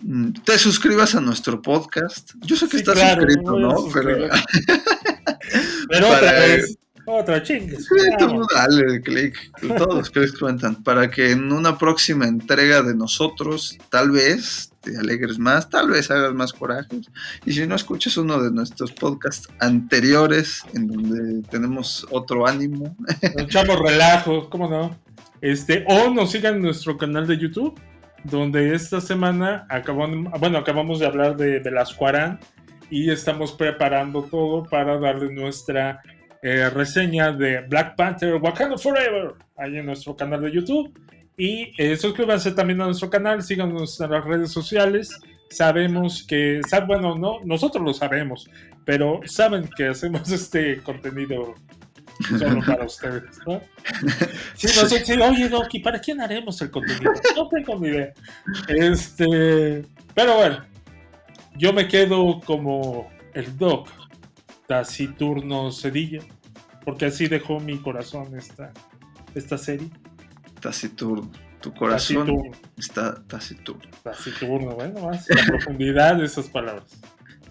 mm, te suscribas a nuestro podcast. Yo sé que Sí, estás claro, suscrito, ¿no? suscribir. Pero Pero para- otra vez, otra chingues. Sí, tú dale clic, todos los clics cuentan, para que en una próxima entrega de nosotros, tal vez te alegres más, tal vez hagas más corajes, y si no escuches uno de nuestros podcasts anteriores, en donde tenemos otro ánimo, Nos echamos relajo, ¿cómo no? Este, o nos sigan en nuestro canal de YouTube, donde esta semana acabamos, bueno, acabamos de hablar de, de las Cuarán y estamos preparando todo para darle nuestra eh, reseña de Black Panther Wakanda Forever ahí en nuestro canal de YouTube. Y eh, suscríbanse también a nuestro canal, síganos en las redes sociales. Sabemos que, bueno, no, nosotros lo sabemos, pero saben que hacemos este contenido solo para ustedes, ¿no? Sí, no sé, sí, oye, Doki, ¿para quién haremos el contenido? No tengo ni idea. Este, pero bueno, yo me quedo como el Doc Taciturno Cedillo, porque así dejó mi corazón esta, esta serie. Taciturno. Tu corazón Taciturno. está taciturno. Taciturno, bueno, más la profundidad de esas palabras.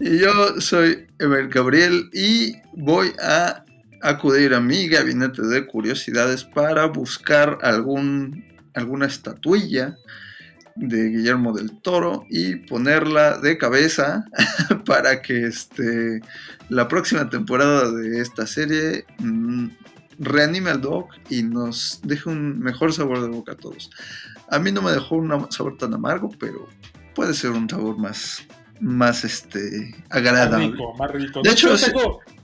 Y yo soy Ever Gabriel y voy a acudir a mi gabinete de curiosidades para buscar algún, alguna estatuilla de Guillermo del Toro y ponerla de cabeza para que este, la próxima temporada de esta serie mm, reanime al Doc y nos deje un mejor sabor de boca a todos. A mí no me dejó un sabor tan amargo, pero puede ser un sabor más, más este, Más agradable. rico, más rico. De hecho, sí-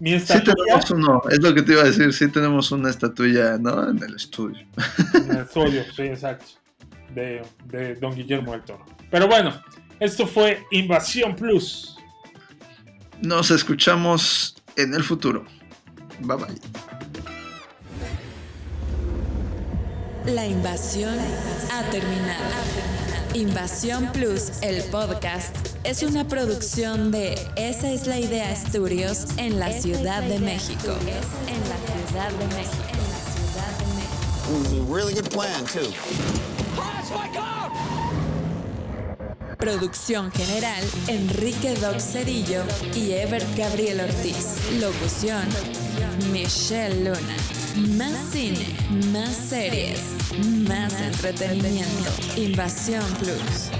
mi Sí estatuilla tenemos uno, es lo que te iba a decir, sí tenemos una estatuilla, ¿no? En el estudio. en el estudio, sí, exacto, de, de Don Guillermo del Toro. Pero bueno, esto fue Invasión Plus. Nos escuchamos en el futuro. Bye bye. La invasión ha terminado. Invasión Plus, el podcast, es una producción de Esa es la idea Studios en la Ciudad de México. En la Ciudad de México. It was a really good plan, too. Producción general, Enrique Doc Cerillo y Ever Gabriel Ortiz. Locución, Michelle Luna. Más cine, más series, más entretenimiento. Invasión Plus.